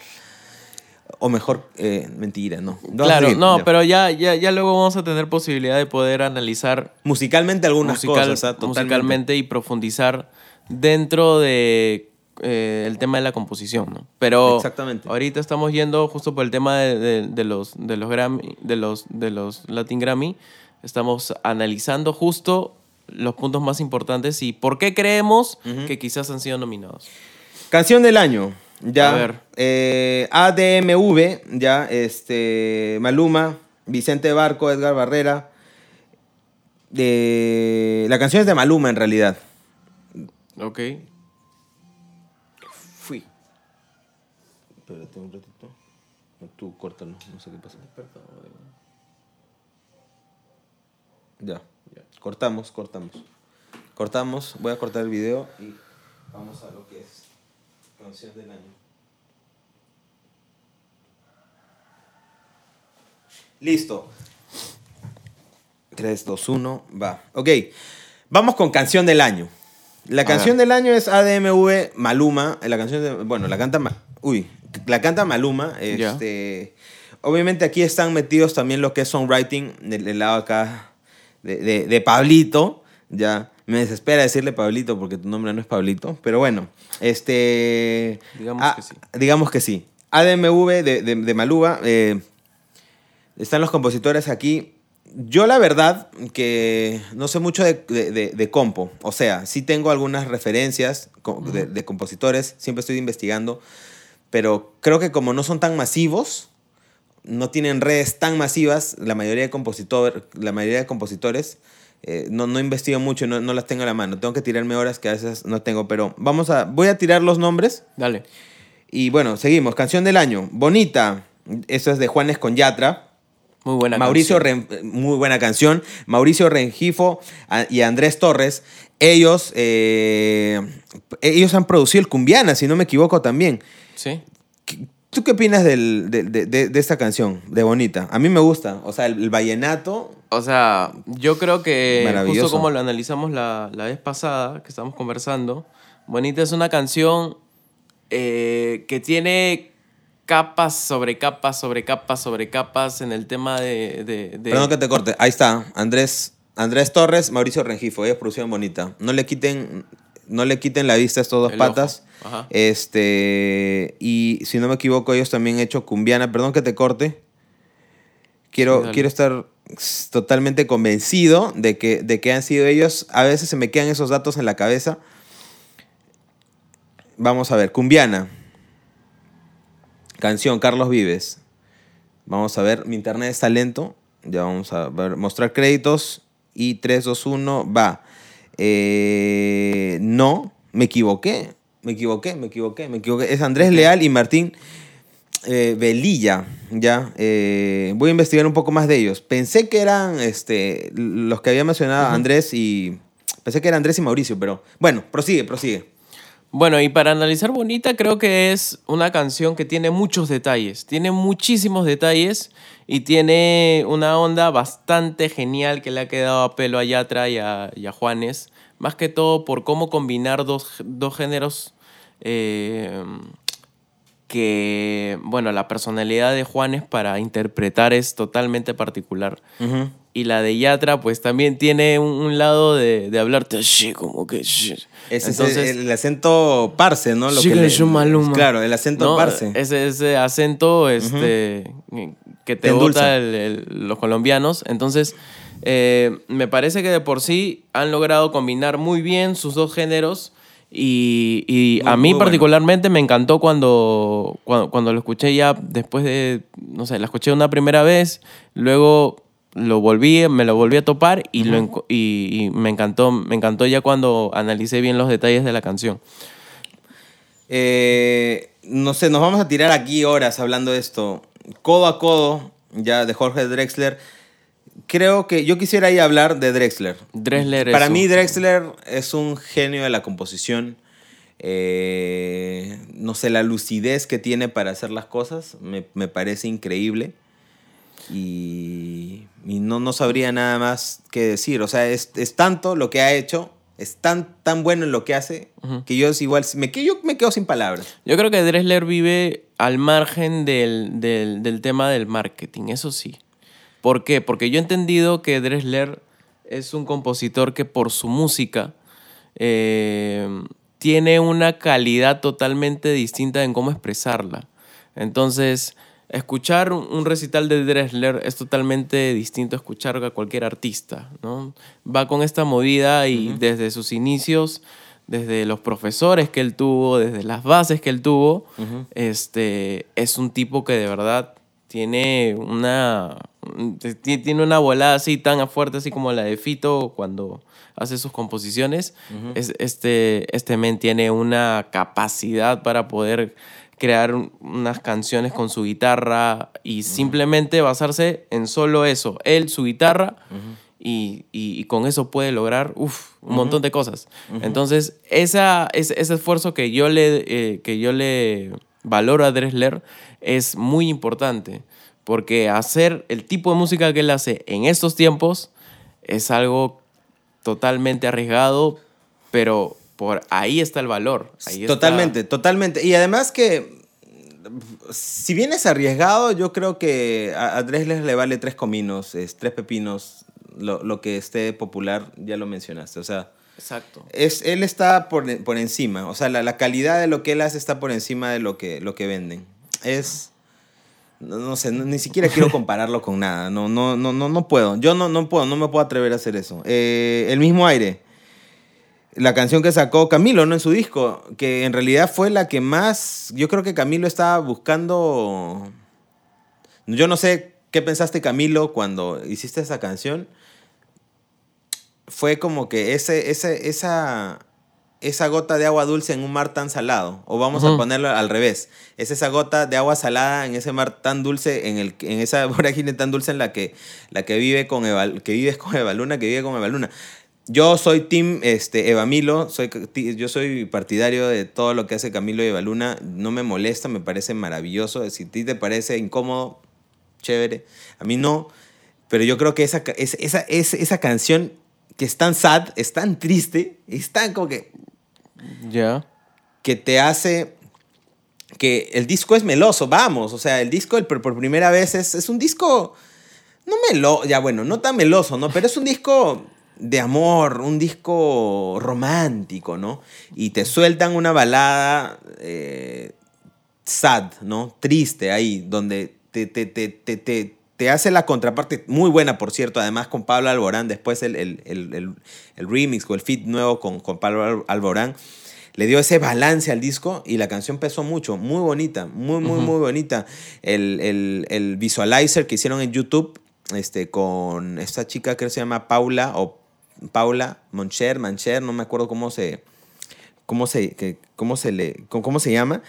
o mejor, eh, mentira, ¿no? Claro, no, ya. pero ya, ya, ya luego vamos a tener posibilidad de poder analizar Musicalmente algunas musical- cosas, ¿ah? Musicalmente y profundizar dentro de eh, el tema de la composición, ¿no? Pero Exactamente. ahorita estamos yendo justo por el tema de, de- de los de los Grammy, de los de los Latin Grammy, estamos analizando justo los puntos más importantes y por qué creemos que quizás han sido nominados. Canción del año. Ya. A ver. eh, ADMV, ya, este, Maluma, Vicente Barco, Edgar Barrera. De, la canción es de Maluma en realidad. Ok. Fui. Espérate un ratito. No, Tú córtalo, no sé qué pasa. Ya. Cortamos, cortamos. Cortamos, voy a cortar el video y vamos a lo que es canción del año. Listo. 3, 2, 1, va. Ok, vamos con canción del año. La canción del año es ADMV Maluma. La canción de, bueno, la canta uy, la canta Maluma. Este, obviamente aquí están metidos también lo que es songwriting del, del lado acá de, de- de Pablito. Ya me desespera decirle Pablito porque tu nombre no es Pablito, pero bueno, este, Digamos ah, que sí. Digamos que sí. ADMV de, de, eh, están los compositores aquí. Yo la verdad que no sé mucho de, de- compo. O sea, sí tengo algunas referencias de compositores, siempre estoy investigando, pero creo que como no son tan masivos, no tienen redes tan masivas, la mayoría de, compositor, la mayoría de compositores, eh, no, no investigo mucho, no, no las tengo a la mano. Tengo que tirarme horas que a veces no tengo, pero vamos a, voy a tirar los nombres Dale. y bueno, seguimos. Canción del año, Bonita. Eso es de Juanes con Yatra. Muy buena Mauricio, canción. Ren- muy buena canción. Mauricio Rengifo y Andrés Torres. Ellos, eh, ellos han producido el Cumbiana, si no me equivoco también. Sí. ¿Qué- ¿Tú qué opinas del- de, de- de- de esta canción, de Bonita? A mí me gusta. O sea, el, el vallenato. O sea, yo creo que justo como lo analizamos la, la vez pasada, que estábamos conversando, Bonita es una canción eh, que tiene capas sobre capas sobre capas sobre capas en el tema de... Perdón que te corte. Ahí está. Andrés, Andrés Torres, Mauricio Rengifo. Ellos producieron Bonita. No le quiten, no le quiten la vista a estos dos El patas. ojo. Ajá. Este, y si no me equivoco, ellos también han hecho Cumbiana. Perdón que te corte. Quiero, Sí, quiero estar totalmente convencido de que, de que han sido ellos. A veces se me quedan esos datos en la cabeza. Vamos a ver, Cumbiana. Canción, Carlos Vives. Vamos a ver, mi internet está lento. Ya vamos a ver, mostrar créditos. Y 3, 2, 1, va. Eh, no, me equivoqué. Me equivoqué, me equivoqué, me equivoqué. Es Andrés Leal y Martín eh, Velilla. Ya, eh, voy a investigar un poco más de ellos. Pensé que eran este, los que había mencionado Andrés y. Pensé que eran Andrés y Mauricio, pero bueno, prosigue, prosigue. Bueno, y para analizar Bonita, creo que es una canción que tiene muchos detalles. Tiene muchísimos detalles y tiene una onda bastante genial que le ha quedado a pelo a Yatra y a, y a Juanes. Más que todo por cómo combinar dos, dos géneros eh, que, bueno, la personalidad de Juanes para interpretar es totalmente particular. Y la de Yatra, pues también tiene un, un lado de, de hablarte así, como que... Ese es el, acento parse, ¿no? Lo que le-. Claro, el acento ¿no? parse. Ese, ese acento este, que te Te endulza. bota el- el- los colombianos. Entonces, eh, me parece que de por sí han logrado combinar muy bien sus dos géneros. Y, y Muy- a mí bueno. particularmente me encantó cuando, cuando, cuando lo escuché ya después de, no sé, la escuché una primera vez, luego lo volví, me lo volví a topar y, lo, y me encantó, me encantó ya cuando analicé bien los detalles de la canción. Eh, no sé, nos vamos a tirar aquí horas hablando de esto. Codo a codo, ya de Jorge Drexler. Creo que yo quisiera ahí hablar de Drexler. Drexler es Para un- mí Drexler es un genio de la composición. Eh, no sé, la lucidez que tiene para hacer las cosas me, me parece increíble. Y, y no, no sabría nada más que decir. O sea, es, es tanto lo que ha hecho, es tan, tan bueno en lo que hace, que yo es igual, me, yo me quedo sin palabras. Yo creo que Dressler vive al margen del, del- del tema del marketing, eso sí. ¿Por qué? Porque yo he entendido que Dressler es un compositor que por su música eh, tiene una calidad totalmente distinta en cómo expresarla. Entonces, escuchar un- recital de Dressler es totalmente distinto a escuchar a cualquier artista, ¿no? Va con esta movida y desde sus inicios, desde los profesores que él tuvo, desde las bases que él tuvo, este, es un tipo que de verdad tiene una, ti- tiene una volada así tan fuerte así como la de Fito cuando hace sus composiciones. Es- este, este men tiene una capacidad para poder crear un- unas canciones con su guitarra y simplemente basarse en solo eso, él, su guitarra, y, y- y con eso puede lograr uf, un montón de cosas. Entonces, esa, ese, ese esfuerzo que yo, le, eh, que yo le valoro a Dressler es muy importante, porque hacer el tipo de música que él hace en estos tiempos es algo totalmente arriesgado, pero por ahí está el valor. Ahí está- Totalmente, totalmente. Y además que, si bien es arriesgado, yo creo que a, a le vale tres cominos, es tres pepinos, lo, lo que esté popular, ya lo mencionaste. O sea, Exacto. es, él está por, por encima. O sea, la, la calidad de lo que él hace está por encima de lo que, lo que venden. Es... No, sé, ni siquiera quiero compararlo con nada. No, no, no, no, no puedo. Yo no, no puedo, no me puedo atrever a hacer eso. Eh, el mismo aire. La canción que sacó Camilo, ¿no? En su disco, que en realidad fue la que más. Yo creo que Camilo estaba buscando. Yo no sé qué pensaste, Camilo, cuando hiciste esa canción. Fue como que ese, ese, esa, esa gota de agua dulce en un mar tan salado. O vamos a ponerlo al revés. Es esa gota de agua salada en ese mar tan dulce, en, el, en esa vorágine tan dulce en la que, la que vive con Eva, que vives con Eva Luna, que vive con Eva Luna. Yo soy team este, Eva Milo, soy, yo soy partidario de todo lo que hace Camilo y Eva Luna. No me molesta, me parece maravilloso. Si a ti te parece incómodo, chévere. A mí no. Pero yo creo que esa, esa, esa, esa canción que es tan sad, es tan triste, es tan como que Ya. que te hace que el disco es meloso, vamos, o sea, el disco el, por, primera vez es, es un disco, no meloso, ya bueno, no tan meloso, ¿no? Pero es un disco de amor, un disco romántico, ¿no? Y te sueltan una balada eh, sad, ¿no? Triste ahí, donde te, te, te, te, te, te hace la contraparte, muy buena por cierto, además con Pablo Alborán, después el, el, el, el, el remix o el fit nuevo con, con Pablo Al- Alborán, le dio ese balance al disco y la canción pesó mucho, muy bonita, muy, muy, muy bonita. El, el, el visualizer que hicieron en YouTube este, con esta chica que se llama Paula o Paula Moncher, Mancher, no me acuerdo cómo se, cómo se, cómo se, le, cómo se llama,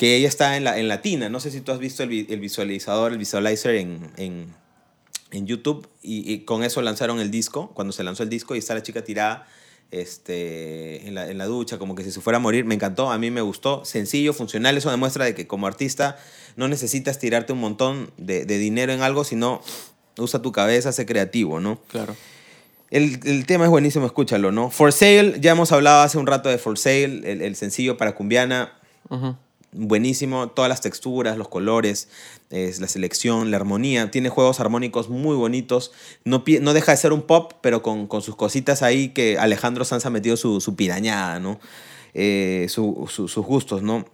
que ella está en, la, en latina. No sé si tú has visto el, el visualizador, el visualizer en, en, en YouTube y, y con eso lanzaron el disco, cuando se lanzó el disco y está la chica tirada este, en, la, en la ducha, como que si se fuera a morir. Me encantó, a mí me gustó. Sencillo, funcional. Eso demuestra de que como artista no necesitas tirarte un montón de, de dinero en algo, sino usa tu cabeza, sé creativo, ¿no? Claro. El, el tema es buenísimo, escúchalo, ¿no? For Sale, ya hemos hablado hace un rato de For Sale, el, el sencillo para Cumbiana. Buenísimo, todas las texturas, los colores, es la selección, la armonía, tiene juegos armónicos muy bonitos, no, no deja de ser un pop, pero con, con sus cositas ahí que Alejandro Sanz ha metido su, su pirañada, ¿no? Eh, su- su- sus gustos, ¿no?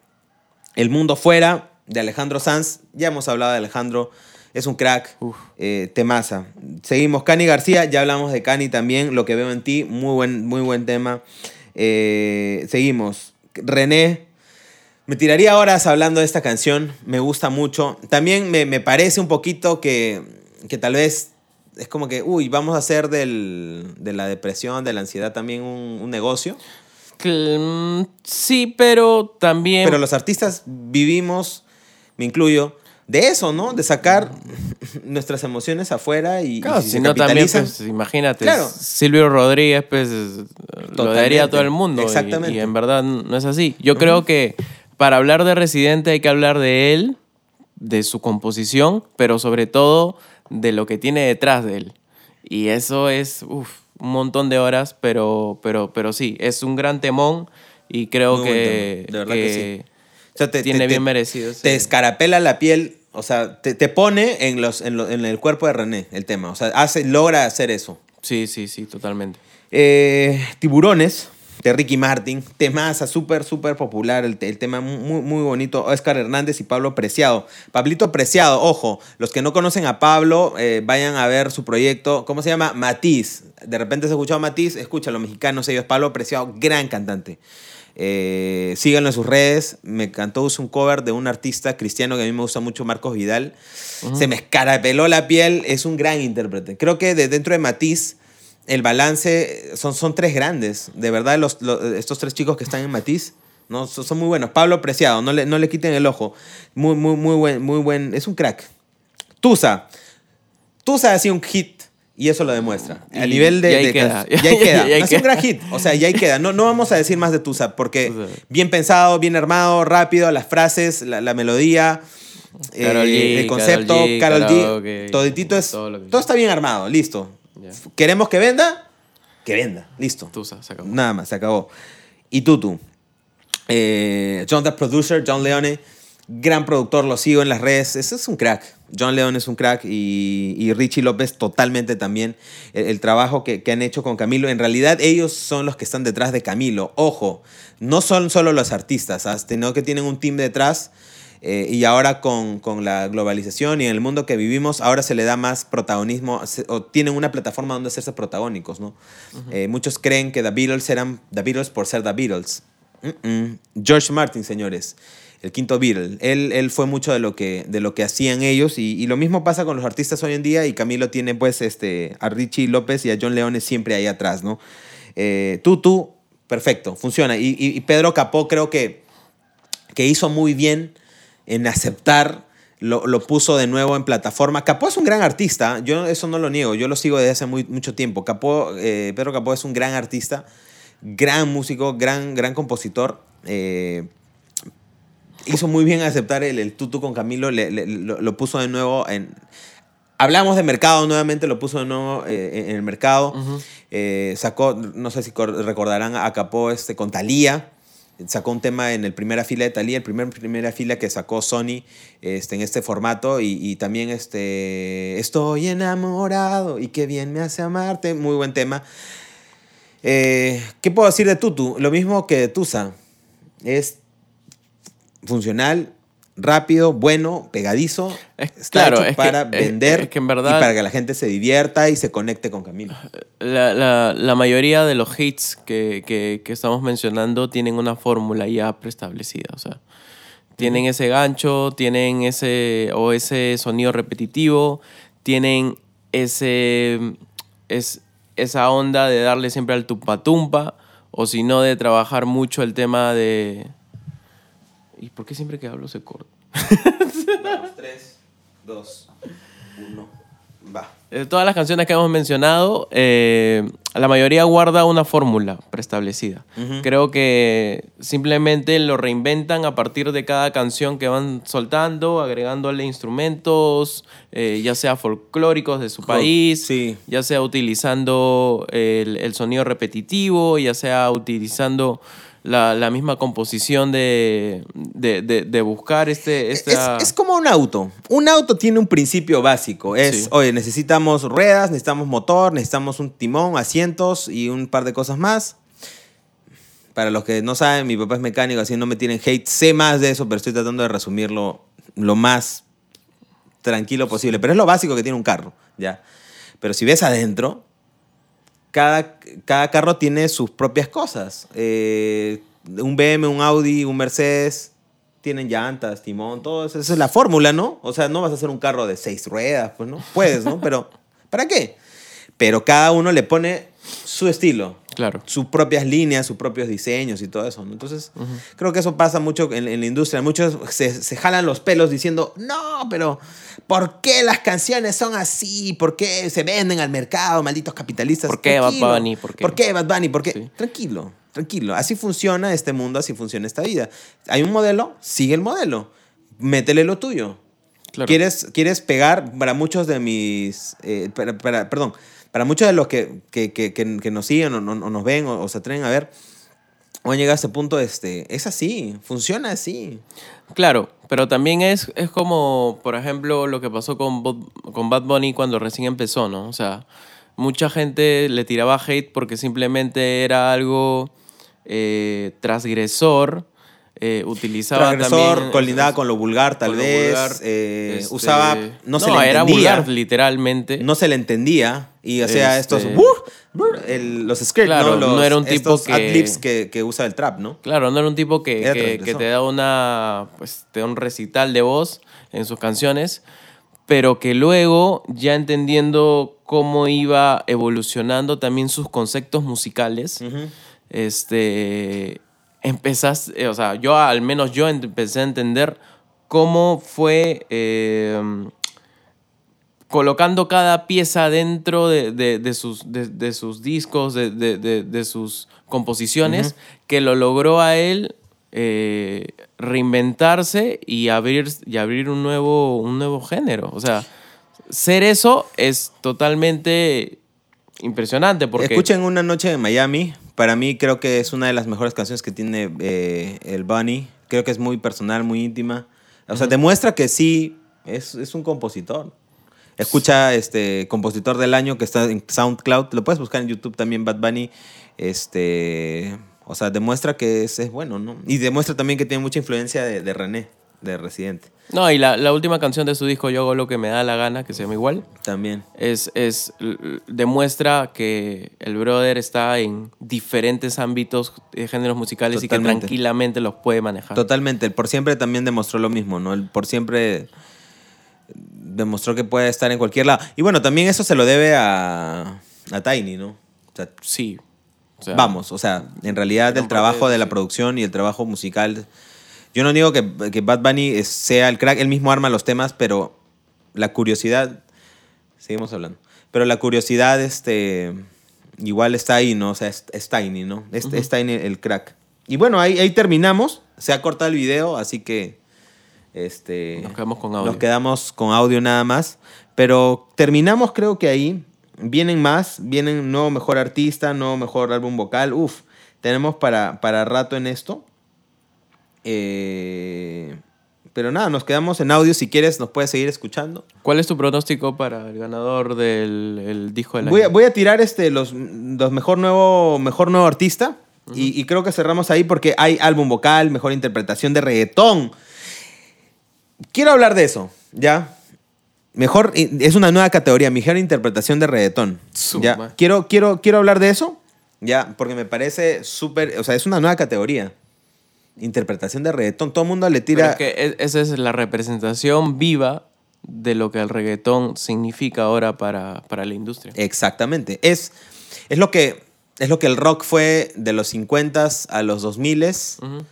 El mundo fuera de Alejandro Sanz, ya hemos hablado de Alejandro, es un crack, eh, temaza. Seguimos, Cani García, ya hablamos de Cani también, lo que veo en ti, muy buen, muy buen tema. Eh, seguimos, René, me tiraría horas hablando de esta canción, me gusta mucho. También me, me parece un poquito que, que tal vez es como que, uy, vamos a hacer del- de la depresión, de la ansiedad también un, un negocio. Mm, Sí, pero también... Pero los artistas vivimos, me incluyo, de eso, ¿no? De sacar nuestras emociones afuera y, y Claro, si no también, pues, imagínate, Claro. Silvio Rodríguez, pues, lo daría a todo el mundo. Exactamente. Y, en verdad no es así. Yo creo que para hablar de Residente hay que hablar de él, de su composición, pero sobre todo de lo que tiene detrás de él. Y eso es uf, un montón de horas, pero, pero, pero sí, es un gran temón y creo Muy que, de verdad que sí. O sea, te- tiene te- bien te- merecido. te escarapela la piel, o sea, te, te pone en, los, en, lo- en el cuerpo de René el tema. O sea, hace, logra hacer eso. Sí, sí, sí, totalmente. Eh, Tiburones, de Ricky Martin. Temaza, súper, súper popular. El, te- el tema muy, muy bonito. Oscar Hernández y Pablo Preciado. Pablito Preciado, ojo, los que no conocen a Pablo, eh, vayan a ver su proyecto. ¿Cómo se llama? Matiz. De repente se ha escuchado Matiz, escúchalo, mexicanos ellos. Pablo Preciado, gran cantante. Eh, síganlo en sus redes. Me hizo un cover de un artista cristiano que a mí me gusta mucho, Marcos Vidal. Se me escarapeló la piel, es un gran intérprete. Creo que de dentro de Matiz, el balance son, son tres grandes. De verdad, los, los- estos tres chicos que están en Matiz no, son, son muy buenos. Pablo Preciado, no le, no le quiten el ojo. Muy, muy, muy buen, muy buen. Es un crack. Tusa. Tusa ha sido un hit. Y eso lo demuestra. A nivel de. y ahí de queda. ahí ahí sido un gran hit. O sea, y ahí queda. No, no vamos a decir más de Tusa, porque bien pensado, bien armado, rápido, las frases, la, la melodía, eh, Karol G, el concepto, Karol G, Carol G. Toditito es. Todo está bien armado, listo. Ya. ¿Queremos que venda? Que venda, listo. Tusa, se acabó. Nada más, se acabó. Y Tutu. Eh, John the Producer, John Leone, gran productor, lo sigo en las redes. Ese es un crack. John Leone es un crack y, y Richie López totalmente también. El, el trabajo que, que han hecho con Camilo, en realidad ellos son los que están detrás de Camilo. Ojo, no son solo los artistas, sino que tienen un team detrás. Eh, y ahora con, con la globalización y en el mundo que vivimos, ahora se le da más protagonismo, se- o tienen una plataforma donde hacerse protagónicos, ¿no? Eh, muchos creen que The Beatles eran The Beatles por ser The Beatles. Mm-mm. George Martin, señores, el quinto Beatle. Él, él fue mucho de lo que, de lo que hacían ellos y, y lo mismo pasa con los artistas hoy en día y Camilo tiene pues este, a Richie López y a John Leone siempre ahí atrás, ¿no? Eh, tú, tú, perfecto, funciona. Y, y- y Pedro Capó creo que, que hizo muy bien en aceptar, lo, lo puso de nuevo en plataforma. Capó es un gran artista, yo eso no lo niego, yo lo sigo desde hace muy, mucho tiempo. Capó, eh, Pedro Capó es un gran artista, gran músico, gran, gran compositor. eh, hizo muy bien aceptar el, el tutu con Camilo, le- le- lo, lo puso de nuevo en... Hablamos de mercado nuevamente, lo puso de nuevo eh, en el mercado. Sacó, no sé si cor- recordarán a Capó este, con Thalía. Sacó un tema en el primera fila de Thalía, el primer primera fila que sacó Sony este, en este formato. Y, y también este, Estoy enamorado y qué bien me hace amarte. Muy buen tema. Eh, ¿Qué puedo decir de Tutu? Lo mismo que de Tusa. Es funcional, rápido, bueno, pegadizo. Es- Está claro, hecho es para vender es que en verdad- y para que la gente se divierta y se conecte con Camilo. La, la- la mayoría de los hits que, que- que estamos mencionando tienen una fórmula ya preestablecida. O sea, tienen ese gancho, tienen ese, o ese sonido repetitivo, tienen ese, es, esa onda de darle siempre al tumpa tumpa, o si no, de trabajar mucho el tema de... ¿Y por qué siempre que hablo se corta? Vamos, 3, 2, 1. Va. De todas las canciones que hemos mencionado, eh, la mayoría guarda una fórmula preestablecida. Creo que simplemente lo reinventan a partir de cada canción que van soltando, agregándole instrumentos, eh, ya sea folclóricos de su país, sí. ya sea utilizando el, el sonido repetitivo, ya sea utilizando la, la misma composición de, de, de- de buscar este... Es, es como un auto. Un auto tiene un principio básico. Es, Sí. oye, necesitamos ruedas, necesitamos motor, necesitamos un timón, asientos y un par de cosas más. Para los que no saben, mi papá es mecánico, así no me tienen hate. Sé más de eso, pero estoy tratando de resumirlo lo más tranquilo posible. Pero es lo básico que tiene un carro, ¿ya? Pero si ves adentro, cada, cada carro tiene sus propias cosas. Eh, un BM, un Audi, un Mercedes, tienen llantas, timón, todo eso. Esa es la fórmula, ¿no? O sea, no vas a hacer un carro de seis ruedas, pues, ¿no? Puedes, ¿no? Pero, ¿para qué? Pero cada uno le pone su estilo Claro. sus propias líneas, sus propios diseños y todo eso. ¿no? Entonces, creo que eso pasa mucho en, en la industria. Muchos se, se jalan los pelos diciendo, no, pero ¿por qué las canciones son así? ¿Por qué se venden al mercado, malditos capitalistas? ¿Por qué Bad Tranquilo. Bunny? ¿Por qué? ¿Por qué Bad Bunny? ¿Por qué? Sí. Tranquilo, tranquilo. Así funciona este mundo, así funciona esta vida. Hay un modelo, sigue el modelo. Métele lo tuyo. Claro. ¿Quieres, quieres pegar para muchos de mis. eh, para- para- perdón, para muchos de los que, que, que- que- nos siguen o, o nos ven o, o se atreven a ver, o han llegado a este punto, este, es así, funciona así. Claro, pero también es, es como, por ejemplo, lo que pasó con, con Bad Bunny cuando recién empezó, ¿no? O sea, mucha gente le tiraba hate porque simplemente era algo eh, transgresor, eh, utilizaba Transgresor, también... colindaba con lo vulgar, tal lo vez. vulgar, eh, este, usaba. No, se le era entendía. vulgar, literalmente. No se le entendía. Y hacía Este- estos. El- los scripts, Claro, ¿no? Los, no era un tipo que- adlibs que, que usa el trap, ¿no? Claro, no era un tipo que, que- te da una pues te da un recital de voz en sus canciones, pero que luego, ya entendiendo cómo iba evolucionando también sus conceptos musicales, este empezás, eh, o sea, yo al menos yo empecé a entender cómo fue eh, colocando cada pieza dentro de, de- de sus, de, de sus discos, de, de- de- de sus composiciones, que lo logró a él eh, reinventarse y abrir, y abrir un, nuevo, un nuevo género. O sea, ser eso es totalmente impresionante porque... Escuchen Una Noche en Miami. Para mí creo que es una de las mejores canciones que tiene eh, el Bunny. Creo que es muy personal, muy íntima. O sea, demuestra que sí es, es un compositor. Escucha este compositor del año que está en SoundCloud. Lo puedes buscar en YouTube también, Bad Bunny. Este, o sea, demuestra que es, es bueno, ¿no? Y demuestra también que tiene mucha influencia de, de René, de Residente. No, y la, la última canción de su disco, Yo hago lo que me da la gana, que se llama igual, También. es, es, demuestra que el brother está en diferentes ámbitos de géneros musicales y que tranquilamente los puede manejar. Totalmente. El por siempre también demostró lo mismo, ¿no? El por siempre demostró que puede estar en cualquier lado. Y bueno, también eso se lo debe a, a Tiny, ¿no? O sea, Sí. O sea, vamos, o sea, en realidad el trabajo de la producción y el trabajo musical. Yo no digo que, que Bad Bunny sea el crack, él mismo arma los temas, pero la curiosidad. Seguimos hablando. Pero la curiosidad, este. Igual está ahí, ¿no? O sea, es, es Tiny, ¿no? Es, es Tiny el crack. Y bueno, ahí, ahí terminamos. Se ha cortado el video, así que. Este, Nos quedamos con audio. Nos quedamos con audio nada más. Pero terminamos, creo que ahí. Vienen más, vienen nuevo mejor artista, nuevo mejor álbum vocal. Uf, tenemos para, para rato en esto. Eh, pero nada, nos quedamos en audio. Si quieres, nos puedes seguir escuchando. ¿Cuál es tu pronóstico para el ganador del el disco del Voy a, año? voy a tirar este, los, los mejor, nuevo, mejor nuevo artista. y, y creo que cerramos ahí porque hay álbum vocal, mejor interpretación de reggaetón. Quiero hablar de eso, ¿ya? Mejor, es una nueva categoría, mejor interpretación de reggaetón. ¿ya? Quiero, quiero, quiero hablar de eso, ¿ya? Porque me parece súper, o sea, es una nueva categoría. Interpretación de reggaetón. Todo el mundo le Pero tira... es que esa es la representación viva de lo que el reggaetón significa ahora para, para la industria. Exactamente. Es, es, lo que, es lo que el rock fue de los 50s a los 2000s. Ujú.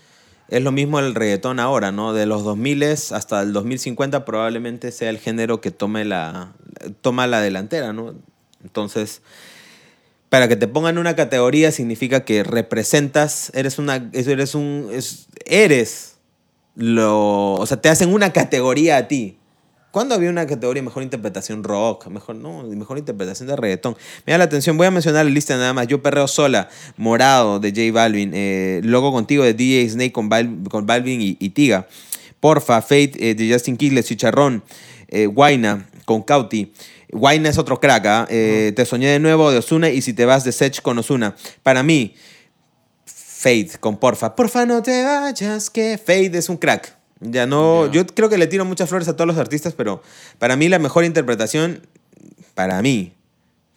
Es lo mismo el reggaetón ahora, ¿no? De los 2000 hasta el 2050 probablemente sea el género que tome la, toma la delantera, ¿no? Entonces, para que te pongan una categoría significa que representas, eres una, eres un, es- eres lo, o sea, te hacen una categoría a ti. ¿Cuándo había una categoría mejor interpretación rock? Mejor, no, mejor interpretación de reggaetón. Me da la atención, voy a mencionar la lista nada más. Yo perreo sola, Morado de J Balvin, eh, Logo contigo de DJ Snake con, Bal- con Balvin y, y Tiga. Porfa, Fate eh, de Justin Quiles, Chicharrón, eh, Guaina con Cauti. Guaina es otro crack, ¿ah? Eh, Te soñé de nuevo de Osuna y si te vas de Sech con Osuna. Para mí, Fade con Porfa. Porfa, no te vayas, que Fade es un crack. Ya no, yo creo que le tiro muchas flores a todos los artistas, pero para mí la mejor interpretación, para mí,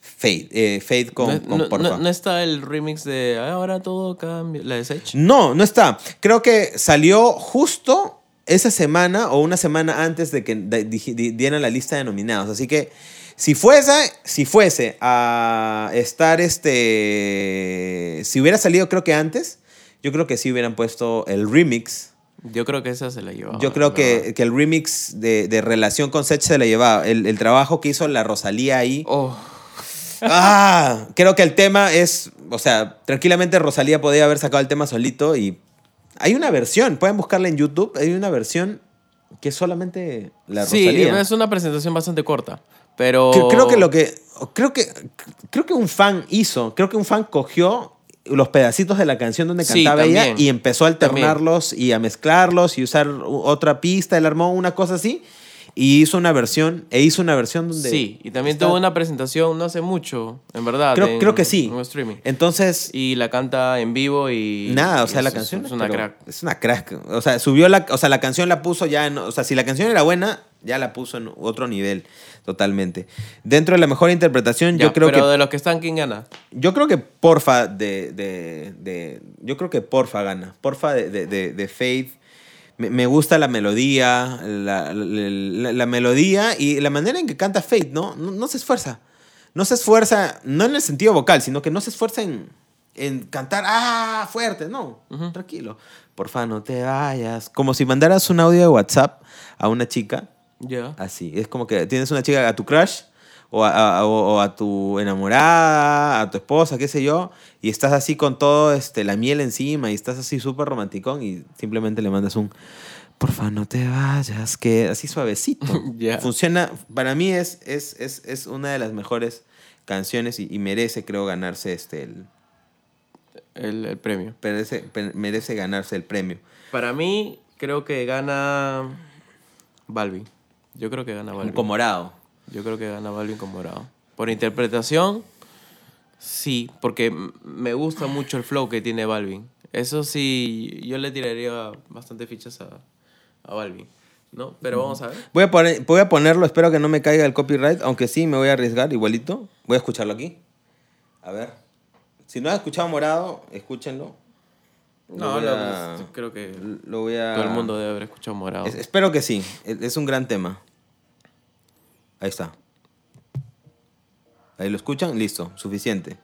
Fade, eh, Fade con, no, con no- Porfa. no- no está el remix de ahora todo cambia, la de Sech. No, no está. Creo que salió justo esa semana o una semana antes de que dieran la lista de nominados. Así que si fuese, si fuese a estar este. Si hubiera salido, creo que antes, yo creo que sí hubieran puesto el remix. Yo creo que esa se la llevaba. Yo creo que, que el remix de, de relación con Sech se la llevaba. El, el trabajo que hizo la Rosalía ahí. Oh, Ah, creo que el tema es, o sea, tranquilamente Rosalía podía haber sacado el tema solito y hay una versión, pueden buscarla en YouTube, hay una versión que es solamente la sí, Rosalía. es una presentación bastante corta. Pero. Creo que lo que creo que creo que un fan hizo, creo que un fan cogió los pedacitos de la canción donde Sí, cantaba ella también. y empezó a alternarlos y a mezclarlos y usar otra pista, él armó una cosa así y hizo una versión e hizo una versión donde Sí, y también está- tuvo una presentación no hace mucho, en verdad. creo, en- creo que sí. En un streaming. Entonces, Y la canta en vivo y. Nada, o sea, la es- canción Es una crack. Es una crack. O sea, subió la, o sea, la canción la puso ya en, o sea, si la canción era buena, ya la puso en otro nivel totalmente. Dentro de la mejor interpretación, Ya, yo creo pero que de los que están, ¿quién gana? yo creo que Porfa de, de, de- yo creo que Porfa gana. Porfa de, de, de, Faith. Me, me gusta la melodía, la, la- la- la melodía y la manera en que canta Faith, ¿no? ¿no? no se esfuerza. No se esfuerza, no en el sentido vocal, sino que no se esfuerza en, en cantar, ah, fuerte, no, tranquilo. Porfa, no te vayas. Como si mandaras un audio de WhatsApp a una chica Ya. Así, es como que tienes una chica, a tu crush, o a, a- o- a tu enamorada, a tu esposa, qué sé yo, y estás así con todo este, la miel encima, y estás así súper romanticón, y simplemente le mandas un, porfa, no te vayas, que así suavecito. Ya. Funciona, para mí es, es, es, es una de las mejores canciones y, y merece, creo, ganarse este, el, El, el premio. merece, merece ganarse el premio. Para mí, creo que gana. Balvin. Yo creo que gana Balvin. Con morado. Yo creo que gana Balvin con Morado. Por interpretación, sí, porque me gusta mucho el flow que tiene Balvin. Eso sí, yo le tiraría bastante fichas a, a Balvin, ¿no? Pero vamos a ver. Voy a, poner- voy a ponerlo, espero que no me caiga el copyright, aunque sí me voy a arriesgar igualito. Voy a escucharlo aquí. A ver. Si no has escuchado Morado, escúchenlo. Lo No, no, a- creo que Lo voy a... todo el mundo debe haber escuchado Morado. Es- espero que sí. Es, es un gran tema. Ahí está. Ahí lo escuchan. Listo. Suficiente.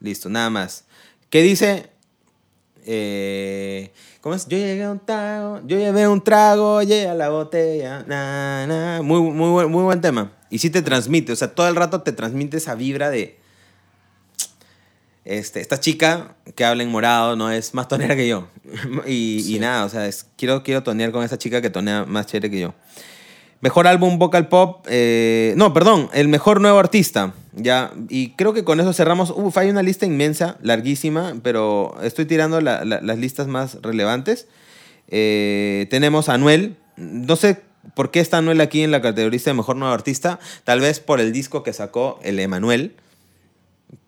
Listo. Nada más. ¿Qué dice? Eh, ¿Cómo es? Yo llegué a un trago. Yo llevé un trago. Llegué a la botella. Na, na. Muy, muy, buen, muy buen tema. Y sí te transmite. O sea, todo el rato te transmite esa vibra de... Este, esta chica que habla en morado no es más tonera que yo. y, nada, o sea, es- quiero, quiero tonear con esa chica que tonea más chévere que yo. Mejor álbum vocal pop. eh, no, perdón, el mejor nuevo artista. Ya, y creo que con eso cerramos. Uf, hay una lista inmensa, larguísima, pero estoy tirando la- la- las listas más relevantes. Eh, tenemos a Anuel. No sé por qué está Anuel aquí en la categoría de mejor nuevo artista. Tal vez por el disco que sacó, el Emanuel.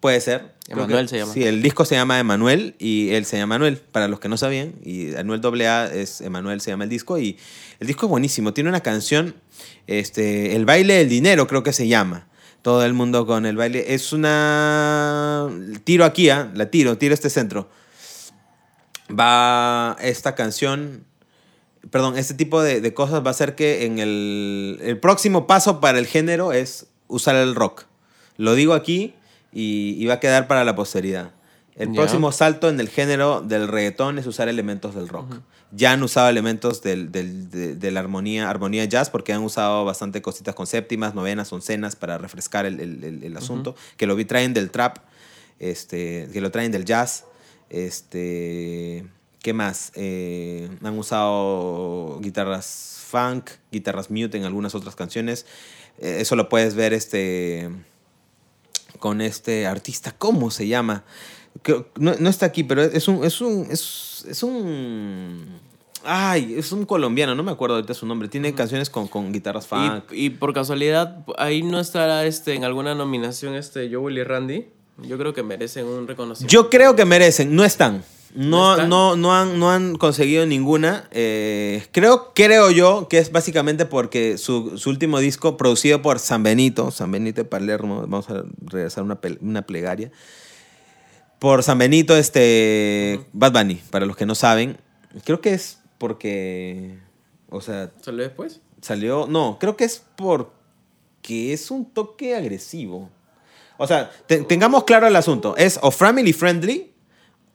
Puede ser. Emanuel que- se llama. Sí, el disco se llama Emanuel y él se llama Anuel, para los que no sabían. Y Anuel AA es Emanuel, se llama el disco. Y el disco es buenísimo. Tiene una canción, este, El baile del dinero, creo que se llama. Todo el mundo con el baile. Es una. Tiro aquí, ¿ah? la tiro, tiro este centro. Va esta canción. Perdón, este tipo de, de cosas va a hacer que en el, el próximo paso para el género es usar el rock. Lo digo aquí y, y va a quedar para la posteridad. El próximo salto en el género del reggaetón es usar elementos del rock. Ya han usado elementos del, del- de, de la armonía, armonía jazz porque han usado bastante cositas con séptimas, novenas, oncenas para refrescar el, el- el- el asunto. Que lo vi traen del trap, este, que lo traen del jazz. Este, ¿Qué más? Eh, han usado guitarras funk, guitarras mute en algunas otras canciones. Eh, eso lo puedes ver este, con este artista. ¿Cómo se llama? No, no está aquí, pero es un, es un, es, es un, ay, es un colombiano, no me acuerdo ahorita su nombre. Tiene canciones con, con guitarras funk. Y, y por casualidad, ahí no estará este, en alguna nominación este Joel y Randy. Yo creo que merecen un reconocimiento. Yo creo que merecen, no están. No, ¿No no, no, han, no han conseguido ninguna. Eh, creo, creo yo que es básicamente porque su, su último disco, producido por San Benito, San Benito de Palermo, vamos a regresar una, una plegaria. Por San Benito, este, Bad Bunny, para los que no saben. Creo que es porque, o sea, ¿Salió después? salió, no, creo que es porque es un toque agresivo. O sea, te- tengamos claro el asunto. ¿Es o family friendly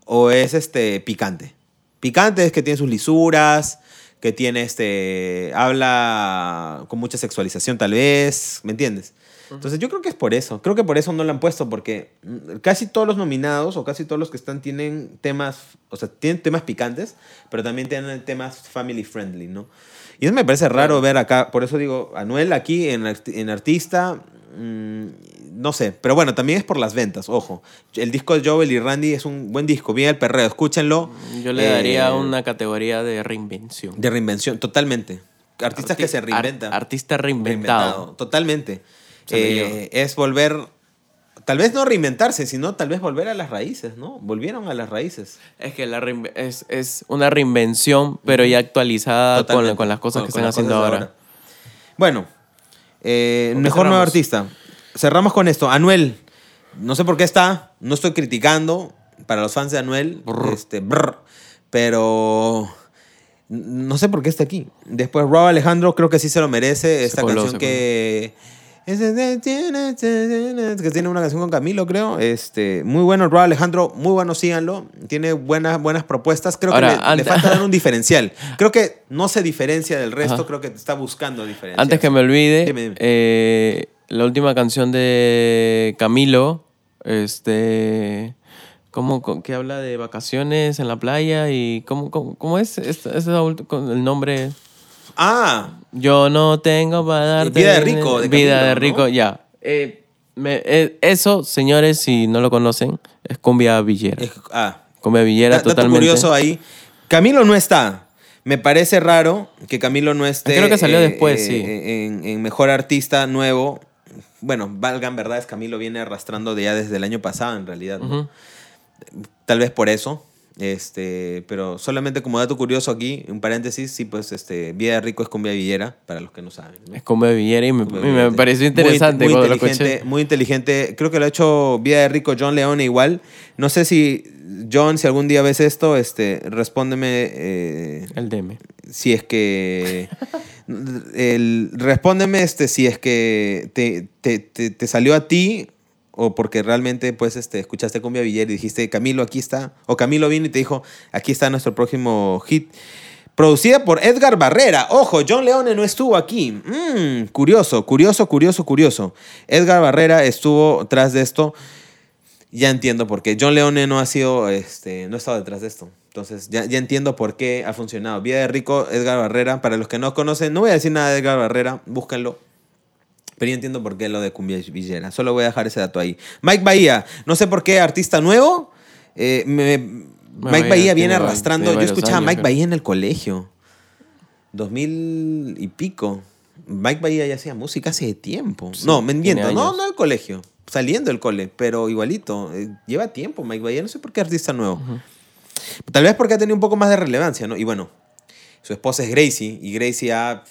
o es este picante? Picante es que tiene sus lisuras, que tiene este. habla con mucha sexualización, tal vez. ¿Me entiendes? Entonces yo creo que es por eso. Creo que por eso no lo han puesto, porque mm, casi todos los nominados o casi todos los que están tienen temas, o sea, tienen temas picantes, pero también tienen temas family friendly, ¿no? Y eso me parece raro ver acá, por eso digo, Anuel aquí en, en artista, mm, no sé, pero bueno, también es por las ventas, ojo. El disco de Joel y Randy es un buen disco, bien el perreo, escúchenlo. Yo le Eh, daría una categoría de reinvención. De reinvención, totalmente. Artistas que se reinventan. ar- artista reinventado. Reinventado, totalmente. Eh, es volver, tal vez no reinventarse, sino tal vez volver a las raíces, ¿no? Volvieron a las raíces. Es que la es, es una reinvención, pero ya actualizada con, las cosas Con- que con están haciendo de ahora. Bueno, eh, ¿Con qué mejor nuevo artista. Cerramos con esto. Anuel, no sé por qué está, no estoy criticando para los fans de Anuel, Brr. este, brr, pero no sé por qué está aquí. Después Rob Alejandro creo que sí se lo merece, esta coló, canción que... que tiene una canción con Camilo, creo. Este, muy bueno, Rob Alejandro, muy bueno, síganlo. Tiene buenas, buenas propuestas. Creo Ahora, que le, le falta dar un diferencial. Creo que no se diferencia del resto, Ajá. creo que está buscando diferencias. Antes que me olvide, Dime, dime. eh, la última canción de Camilo, este, ¿cómo, que habla de vacaciones en la playa y cómo, cómo, cómo es? Es, es el nombre. Ah, Yo no tengo para darte. Vida de rico, de Vida Camilo, de ¿no? rico, ya. Eh, me- eh, eso, señores, si no lo conocen, es cumbia villera. es- ah. Cumbia villera Da- totalmente. curioso ahí. Camilo no está. Me parece raro que Camilo no esté. Creo que salió eh, después, sí. En, en mejor artista nuevo. Bueno, valgan verdades, Camilo viene arrastrando de ya desde el año pasado, en realidad. Tal vez por eso. Este, pero solamente como dato curioso aquí, un paréntesis, sí, pues este, Vida de Rico es cumbia villera, para los que no saben. ¿no? Es cumbia villera y me, me pareció interesante muy, cuando lo inteligente, escuché. Muy inteligente. Creo que lo ha hecho Vida de Rico John Leone igual. No sé si, John, si algún día ves esto, este, respóndeme eh, El DM. si es que... el, respóndeme este, si es que te, te- te- te salió a ti o porque realmente pues este, escuchaste Cumbia Villera y dijiste, Camilo, aquí está. O Camilo vino y te dijo, aquí está nuestro próximo hit. Producida por Edgar Barrera. Ojo, John Leone no estuvo aquí. Mm, curioso, curioso, curioso, curioso. Edgar Barrera estuvo tras de esto. Ya entiendo por qué. John Leone no ha sido, este, no ha estado detrás de esto. Entonces, ya, ya entiendo por qué ha funcionado. Vida de Rico, Edgar Barrera. Para los que no conocen, no voy a decir nada de Edgar Barrera, búsquenlo. Pero ya entiendo por qué lo de Cumbia Villera. Solo voy a dejar ese dato ahí. Mike Bahía, no sé por qué, artista nuevo. Eh, me- Mike Bahía viene arrastrando. Yo escuchaba a Mike creo. Bahía en el colegio. 2000 y pico. Mike Bahía ya hacía música hace tiempo. Sí, no, me tiene miento. No, no el colegio. Saliendo del cole, pero igualito. Eh, lleva tiempo Mike Bahía. No sé por qué artista nuevo. Tal vez porque ha tenido un poco más de relevancia, ¿no? Y bueno, su esposa es Gracie. Y Gracie ha,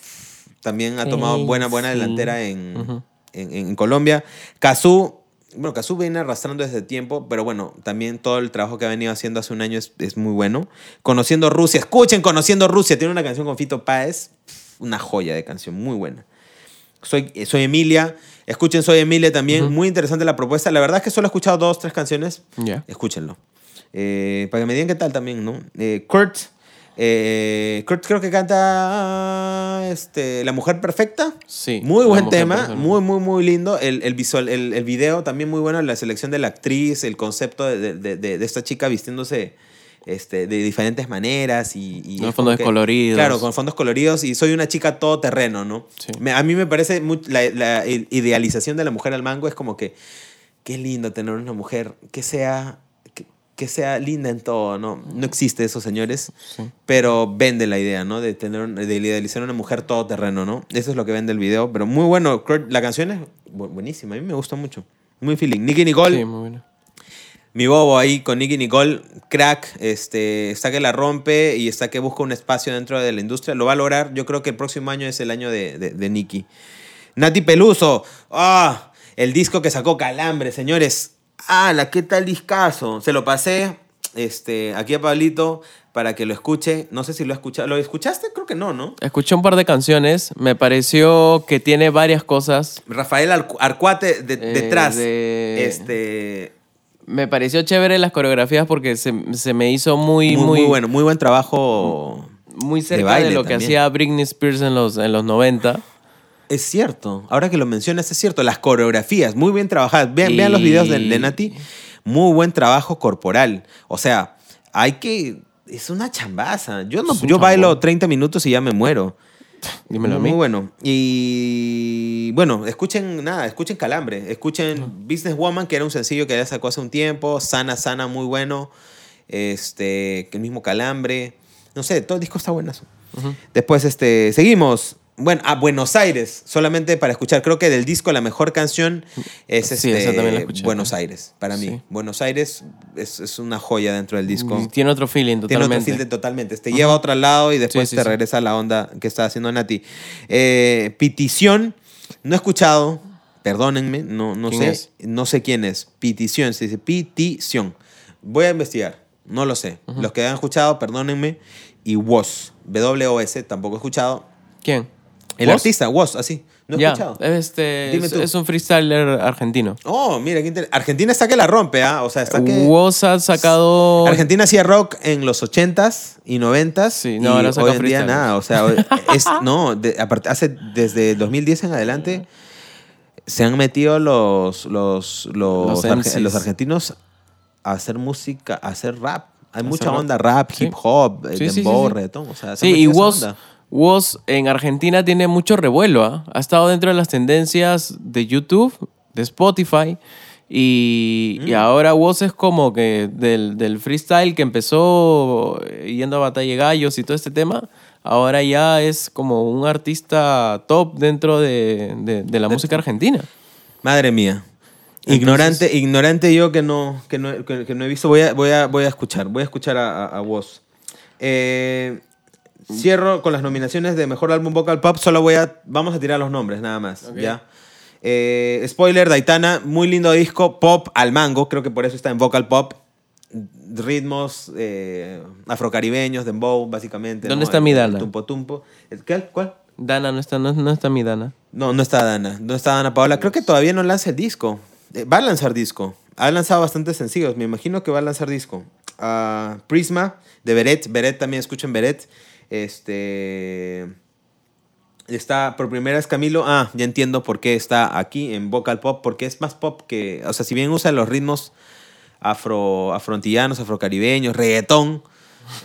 también ha tomado buena, buena Gracie. delantera en, Ujú. en, en Colombia. Cazú, bueno, Cazú viene arrastrando desde tiempo, pero bueno, también todo el trabajo que ha venido haciendo hace un año es, es muy bueno. Conociendo Rusia, escuchen Conociendo Rusia, tiene una canción con Fito Páez, una joya de canción, muy buena. Soy, eh, soy Emilia, escuchen Soy Emilia también, Ujú. muy interesante la propuesta. La verdad es que solo he escuchado dos, tres canciones, Ya. escúchenlo. Eh, para que me digan qué tal también, ¿no? Eh, Kurt. Eh, creo que canta este, La Mujer Perfecta. Sí, Muy buen tema, Perfecta. muy, muy, muy lindo. El, el visual, el, el video también muy bueno, la selección de la actriz, el concepto de, de- de- de esta chica vistiéndose este, de diferentes maneras y... y Con fondos que- coloridos. Claro, con fondos coloridos y soy una chica todoterreno, ¿no? Sí. Me- a mí me parece la, la idealización de la mujer al mango es como que qué lindo tener una mujer que sea que, sea linda en todo, ¿no? No existe eso, señores, Sí. pero vende la idea, ¿no? De tener de idealizar una mujer todoterreno, ¿no? Eso es lo que vende el video, pero muy bueno, la canción es bu- buenísima, a mí me gusta mucho. Muy feeling. Nicky Nicole, Sí, muy bueno. mi bobo ahí con Nicky Nicole, crack, este, está que la rompe y está que busca un espacio dentro de la industria. Lo va a lograr. Yo creo que el próximo año es el año de, de, de Nicky. Nati Peluso, ah, el disco que sacó Calambre, señores. Ah, la qué tal discazo. Se lo pasé este, aquí a Pablito para que lo escuche. No sé si lo ha escuchado. ¿Lo escuchaste? Creo que no, ¿no? Escuché un par de canciones, me pareció que tiene varias cosas. Rafael Arcu- Arcuate de- Eh, detrás. de- Este, Me pareció chévere las coreografías porque se, se me hizo muy, muy, muy, muy bueno, muy buen trabajo. muy cerca de, baile lo que hacía Britney Spears en los, en los 90. Es cierto, ahora que lo mencionas es cierto, las coreografías, muy bien trabajadas. Vean, vean los videos de, de Nati, muy buen trabajo corporal. O sea, hay que... Es una chambaza. Yo, no, yo bailo chambón. 30 minutos y ya me muero. Dímelo a mí. Muy bueno. Y bueno, escuchen nada, escuchen Calambre, escuchen Business Woman, que era un sencillo que ya sacó hace un tiempo, Sana, Sana, muy bueno. Este, el mismo Calambre. No sé, todo el disco está buenazo. Después, este, seguimos. Bueno, a Buenos Aires, solamente para escuchar. Creo que del disco la mejor canción es Sí, este, esa también la escuché. Buenos Aires, para mí. Sí. Buenos Aires es, es una joya dentro del disco. Tiene otro feeling Tiene totalmente. otro filtro totalmente. Te lleva a otro lado y después Sí, sí, te sí. regresa a la onda que está haciendo Nati. Eh, Petición, no he escuchado, perdónenme, no, no ¿Quién sé, es? no sé quién es. Petición, se dice Petición. Voy a investigar, no lo sé. Los que han escuchado, perdónenme. Y WOS, W-O-S, tampoco he escuchado. ¿Quién? El ¿Vos? artista, WOS, así, no he escuchado. Este, Dime es, tú. es un freestyler argentino. Oh, mira, qué inter- Argentina está que la rompe, ¿ah? O sea, está que... Woz ha sacado... Argentina hacía rock en los 80s y 90s. Sí, y no, saca hoy en día nada. O sea, es, no, de- aparte, hace, desde 2010 en adelante se han metido los, los, los, Los arge- MCs. los argentinos a hacer música, a hacer rap. Hay mucha onda rap, Sí. hip hop, eh, Sí, dembow, sí. reggaetón. O sea, Sí, y Woz. Woz en Argentina tiene mucho revuelo. ¿ah? Ha estado dentro de las tendencias de YouTube, de Spotify. Y, Mm. y ahora Woz es como que del, del freestyle que empezó eh, yendo a Batalla Gallos y todo este tema, ahora ya es como un artista top dentro de, de- de la música argentina. Madre mía. Ignorante, ignorante yo que no, que no, que- que no he visto. Voy a, voy, a, voy a escuchar. Voy a escuchar a, a, a Woz. Eh, cierro con las nominaciones de Mejor Álbum Vocal Pop. Solo voy a... Vamos a tirar los nombres, nada más. Ok. ¿ya? Eh, spoiler, Daitana. Muy lindo disco. Pop al mango. Creo que por eso está en Vocal Pop. Ritmos eh, afrocaribeños, dembow, básicamente. ¿Dónde ¿no? está El- mi el Dana? Tumpo tumpo. ¿El qué? ¿Cuál? Dana no está, no, no está mi Dana. No, no está Dana. No está Dana Paola. Creo que todavía no lanza el disco. Eh, va a lanzar disco. Ha lanzado bastantes sencillos. Me imagino que va a lanzar disco. Ah, Prisma, de Beret. Beret también escuchen Beret. Este. Está por primera vez Camilo. Ah, ya entiendo por qué está aquí en Vocal Pop. Porque es más pop que. O sea, si bien usa los ritmos afro, afrontillanos, afrocaribeños, reggaetón.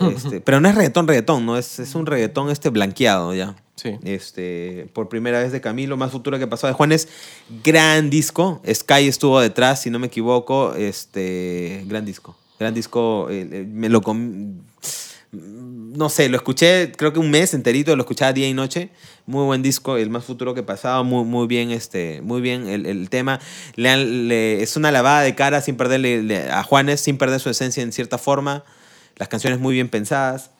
este, pero no es reggaetón, reggaetón, ¿no? Es, es un reggaetón este blanqueado ya. Sí. Este, por primera vez de Camilo, más futuro que pasó de Juanes. Gran disco. Sky estuvo detrás, si no me equivoco. Este, gran disco. Gran disco. eh, eh, me lo com- no sé, lo escuché creo que un mes enterito, lo escuchaba día y noche. Muy buen disco, el más futuro que pasado, muy, muy bien, este, muy bien el, el tema. Le han- le- es una lavada de cara sin perderle le- a Juanes, sin perder su esencia en cierta forma. Las canciones muy bien pensadas.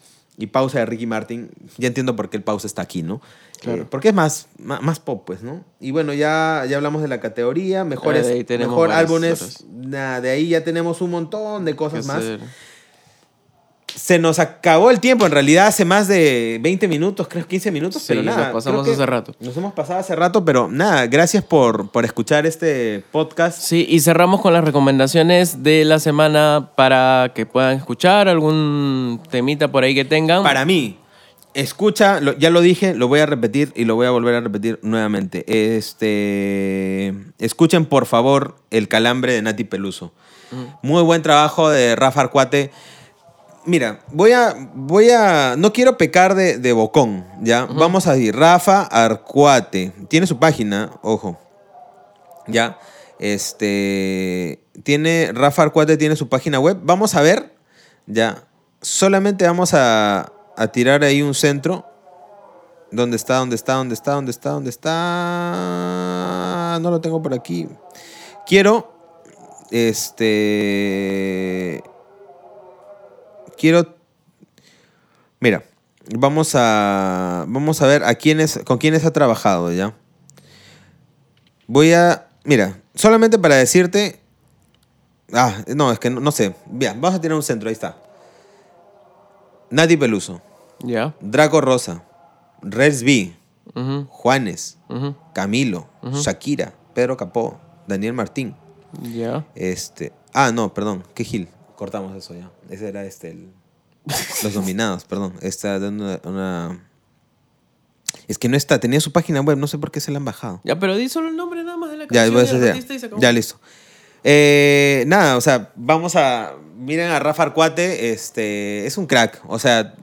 Y pausa de Ricky Martin. Ya entiendo por qué el pausa está aquí, ¿no? Claro. Eh, porque es más, más, más pop, pues, ¿no? Y bueno, ya, ya hablamos de la categoría. Mejores, tenemos mejor álbumes. Nada, de ahí ya tenemos un montón de cosas más. ser- se nos acabó el tiempo. En realidad hace más de 20 minutos, creo 15 minutos, Sí, pero nos nada. pasamos creo que hace rato. Nos hemos pasado hace rato, pero nada, gracias por, por escuchar este podcast. Sí, y cerramos con las recomendaciones de la semana para que puedan escuchar algún temita por ahí que tengan. Para mí, escucha, ya lo dije, lo voy a repetir y lo voy a volver a repetir nuevamente. Este, escuchen por favor El Calambre de Nati Peluso. Muy buen trabajo de Rafa Arcuate. Mira, voy a, voy a, no quiero pecar de, de bocón, ¿ya? Vamos a decir, Rafa Arcuate, tiene su página, ojo, ¿ya? Este, tiene, Rafa Arcuate tiene su página web, vamos a ver, ya, solamente vamos a, a tirar ahí un centro, ¿dónde está, dónde está, dónde está, dónde está, dónde está? No lo tengo por aquí. Quiero, este, quiero. Mira, vamos a. Vamos a ver a quiénes. con quiénes ha trabajado ya. Voy a. Mira, solamente para decirte. Ah, no, es que no, no sé. Bien, vamos a tener un centro, ahí está. Nati Peluso, Ya. Draco Rosa, Reds B, Juanes, Camilo, Shakira, Pedro Capó, Daniel Martín. Ya. Este. Ah, no, perdón. ¿Qué Gil? Cortamos eso ya. Ese era este. el- los nominados, perdón. Esta de una, Es que no está. Tenía su página web. No sé por qué se la han bajado. Ya, pero di solo el nombre nada más de la Ya, canción voy a del hacer ya. artista y se acabó. Ya, listo. Eh, nada, o sea, vamos a. Miren a Rafa Arcuate. Este. Es un crack. O sea.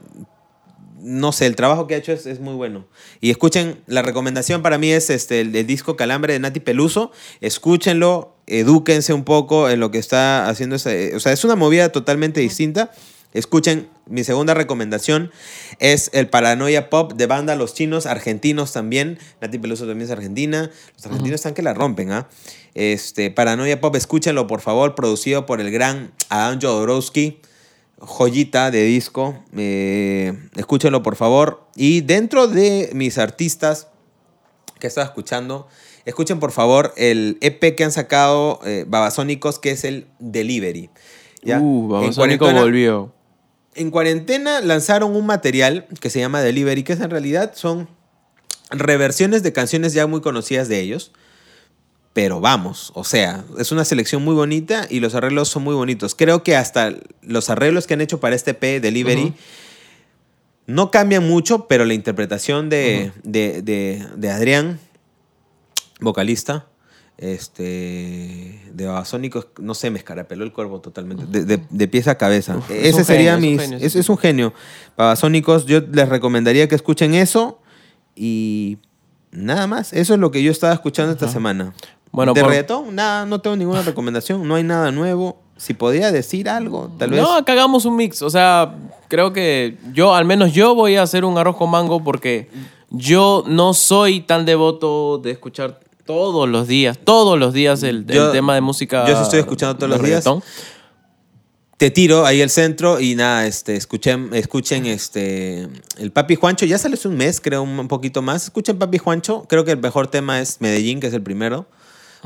No sé, el trabajo que ha hecho es, es muy bueno. Y escuchen, la recomendación para mí es este, el, el disco Calambre de Nati Peluso. Escúchenlo, edúquense un poco en lo que está haciendo. ese- o sea, es una movida totalmente distinta. Escuchen, mi segunda recomendación es el Paranoia Pop de banda Los Chinos, argentinos también. Nati Peluso también es argentina. Los argentinos están que la rompen, ¿ah? Este, Paranoia Pop, escúchenlo por favor, producido por el gran Adam Jodorowsky joyita de disco. eh, escúchenlo, por favor. Y dentro de mis artistas que estaba escuchando, escuchen, por favor, el EP que han sacado eh, Babasónicos, que es el Delivery. ¿ya? Uh, Babasónico volvió. En cuarentena lanzaron un material que se llama Delivery, que es en realidad son reversiones de canciones ya muy conocidas de ellos. Pero vamos, o sea, es una selección muy bonita y los arreglos son muy bonitos. Creo que hasta los arreglos que han hecho para este P Delivery no cambian mucho, pero la interpretación de, de- de- de Adrián, vocalista, este, de Babasónicos, no sé, me escarapeló el cuerpo totalmente, de, de- de pies a cabeza. Uf, Ese sería genio, es es, un genio. Babasónicos, yo les recomendaría que escuchen eso y nada más. Eso es lo que yo estaba escuchando esta semana. Bueno, de por- reggaetón, nada, no tengo ninguna recomendación, no hay nada nuevo. Si podía decir algo, tal vez. No, acá hagamos un mix. O sea, creo que yo, al menos yo voy a hacer un arroz con mango porque yo no soy tan devoto de escuchar todos los días, todos los días el, tema de música. yo sí estoy escuchando todos los días. te tiro ahí el centro y nada, este, escuchen, escuchen este, el Papi Juancho, ya sale hace un mes, creo, un poquito más. Escuchen Papi Juancho, creo que el mejor tema es Medellín, que es el primero.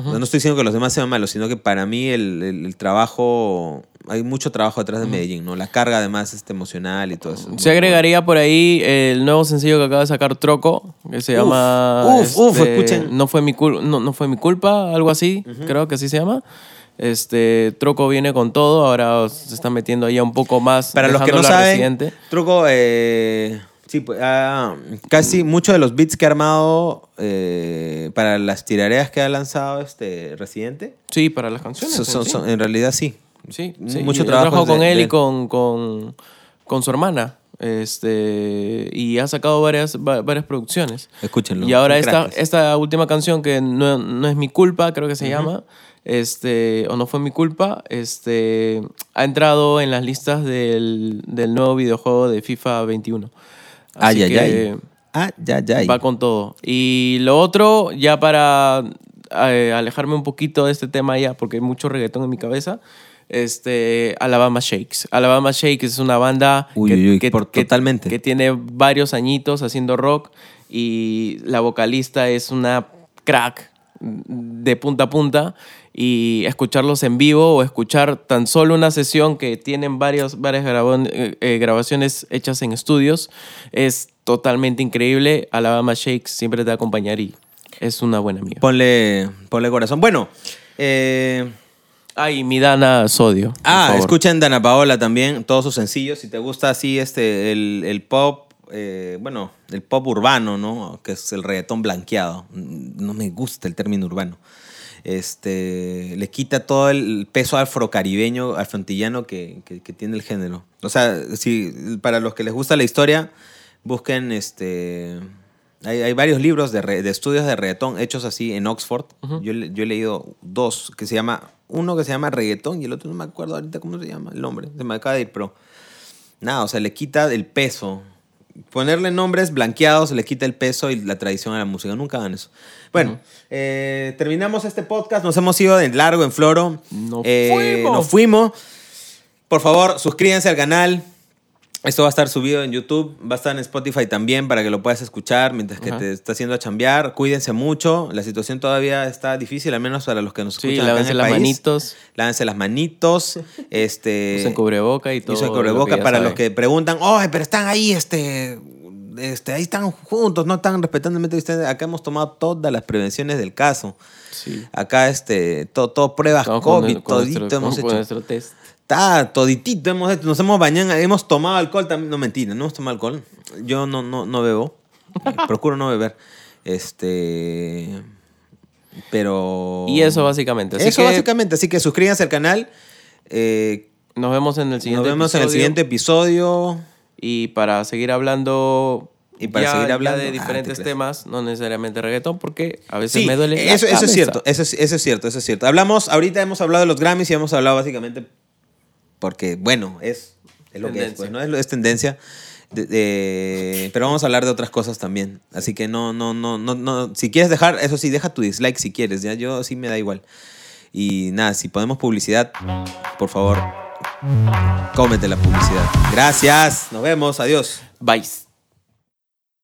No estoy diciendo que los demás sean malos, sino que para mí el, el- el trabajo, hay mucho trabajo detrás de Medellín, ¿no? La carga además este, emocional y todo eso. Se agregaría por ahí el nuevo sencillo que acaba de sacar Troco, que se Uf, llama. uf, uf, este, escuchen. No fue mi, cul- no, no fue mi culpa, algo así, creo que así se llama. Este, Troco viene con todo, ahora se está metiendo ahí un poco más. Para los que no saben. Truco, eh, sí, pues, ah, casi muchos de los beats que ha armado eh, para las tirareas que ha lanzado este Residente, Sí, para las canciones. son- son- sí. son- en realidad sí. Sí, sí. Mucho trabajo de- con él de- y con, con, con su hermana. Este, y ha sacado varias, va- varias producciones. Escúchenlo. Y ahora esta, esta última canción que no, no es mi culpa, creo que se llama, este, o no fue mi culpa, este, ha entrado en las listas del, del nuevo videojuego de FIFA 21. Ay, Así ay, que ay. Ay, ay, ay. va con todo. Y lo otro, ya para eh, alejarme un poquito de este tema ya, porque hay mucho reggaetón en mi cabeza, este, Alabama Shakes. Alabama Shakes es una banda Uy, uy, uy, por- totalmente. que tiene varios añitos haciendo rock y la vocalista es una crack. de punta a punta y escucharlos en vivo o escuchar tan solo una sesión que tienen varios, varias eh, eh, grabaciones hechas en estudios es totalmente increíble. Alabama Shakes siempre te va a acompañar y es una buena amiga. Ponle, ponle corazón. Bueno, eh, Ay, mi Dana Sodio. ah, escuchen Dana Paola también, todos sus sencillos. Si te gusta así este, el, el pop, eh, bueno, el pop urbano, ¿no? Que es el reggaetón blanqueado. No me gusta el término urbano. Este, le quita todo el peso afrocaribeño, afrontillano que, que, que tiene el género. O sea, si, para los que les gusta la historia, busquen este... Hay, hay varios libros de, re- de estudios de reggaetón hechos así en Oxford. yo, yo he leído dos que se llama... Uno que se llama reggaetón y el otro no me acuerdo ahorita cómo se llama el nombre. Se me acaba de ir, pero... Nada, o sea, le quita el peso. Ponerle nombres blanqueados le quita el peso y la tradición a la música. Nunca hagan eso. Bueno, eh, terminamos este podcast. Nos hemos ido de largo en floro. Nos Eh, fuimos. Nos fuimos. Por favor, suscríbanse al canal. Esto va a estar subido en YouTube, va a estar en Spotify también para que lo puedas escuchar mientras que Ajá. te está haciendo a chambear. Cuídense mucho, la situación todavía está difícil, al menos para los que nos Sí, escuchan en lávense las país. manitos, Lávense las manitos. este, usen cubreboca y todo. Usen lo cubreboca ya para los que preguntan, ¡ay, pero están ahí, este, este, ahí están juntos, no están respetando el método ustedes. Acá hemos tomado todas las prevenciones del caso. Sí. Acá, este, todo, todo pruebas Estamos con COVID, el- con todito nuestro- hemos con hecho. nuestro test. Está, toditito hemos. Nos hemos bañado, hemos tomado alcohol también. No, mentira, no hemos tomado alcohol. Yo no, no, no bebo. Eh, Procuro no beber. Este. Pero. Y eso básicamente. Así eso que básicamente. Así que suscríbanse al canal. Eh, Nos vemos en el siguiente nos vemos en el episodio. siguiente episodio. Y para seguir hablando. Y para ya- seguir hablando- de Ah, diferentes te temas, no necesariamente reggaetón, porque a veces Sí, me duele. la eso, es cierto, eso es, eso es cierto, eso es cierto. Hablamos, ahorita hemos hablado de los Grammys y hemos hablado básicamente porque, bueno, es, es lo que es, pues, ¿no? Es, es tendencia. De- de- pero vamos a hablar de otras cosas también. Así que no, no, no, no, no. Si quieres dejar, eso sí, deja tu dislike si quieres. Ya yo sí me da igual. Y nada, si podemos publicidad, por favor, cómete la publicidad. Gracias. Nos vemos. Adiós. Bye.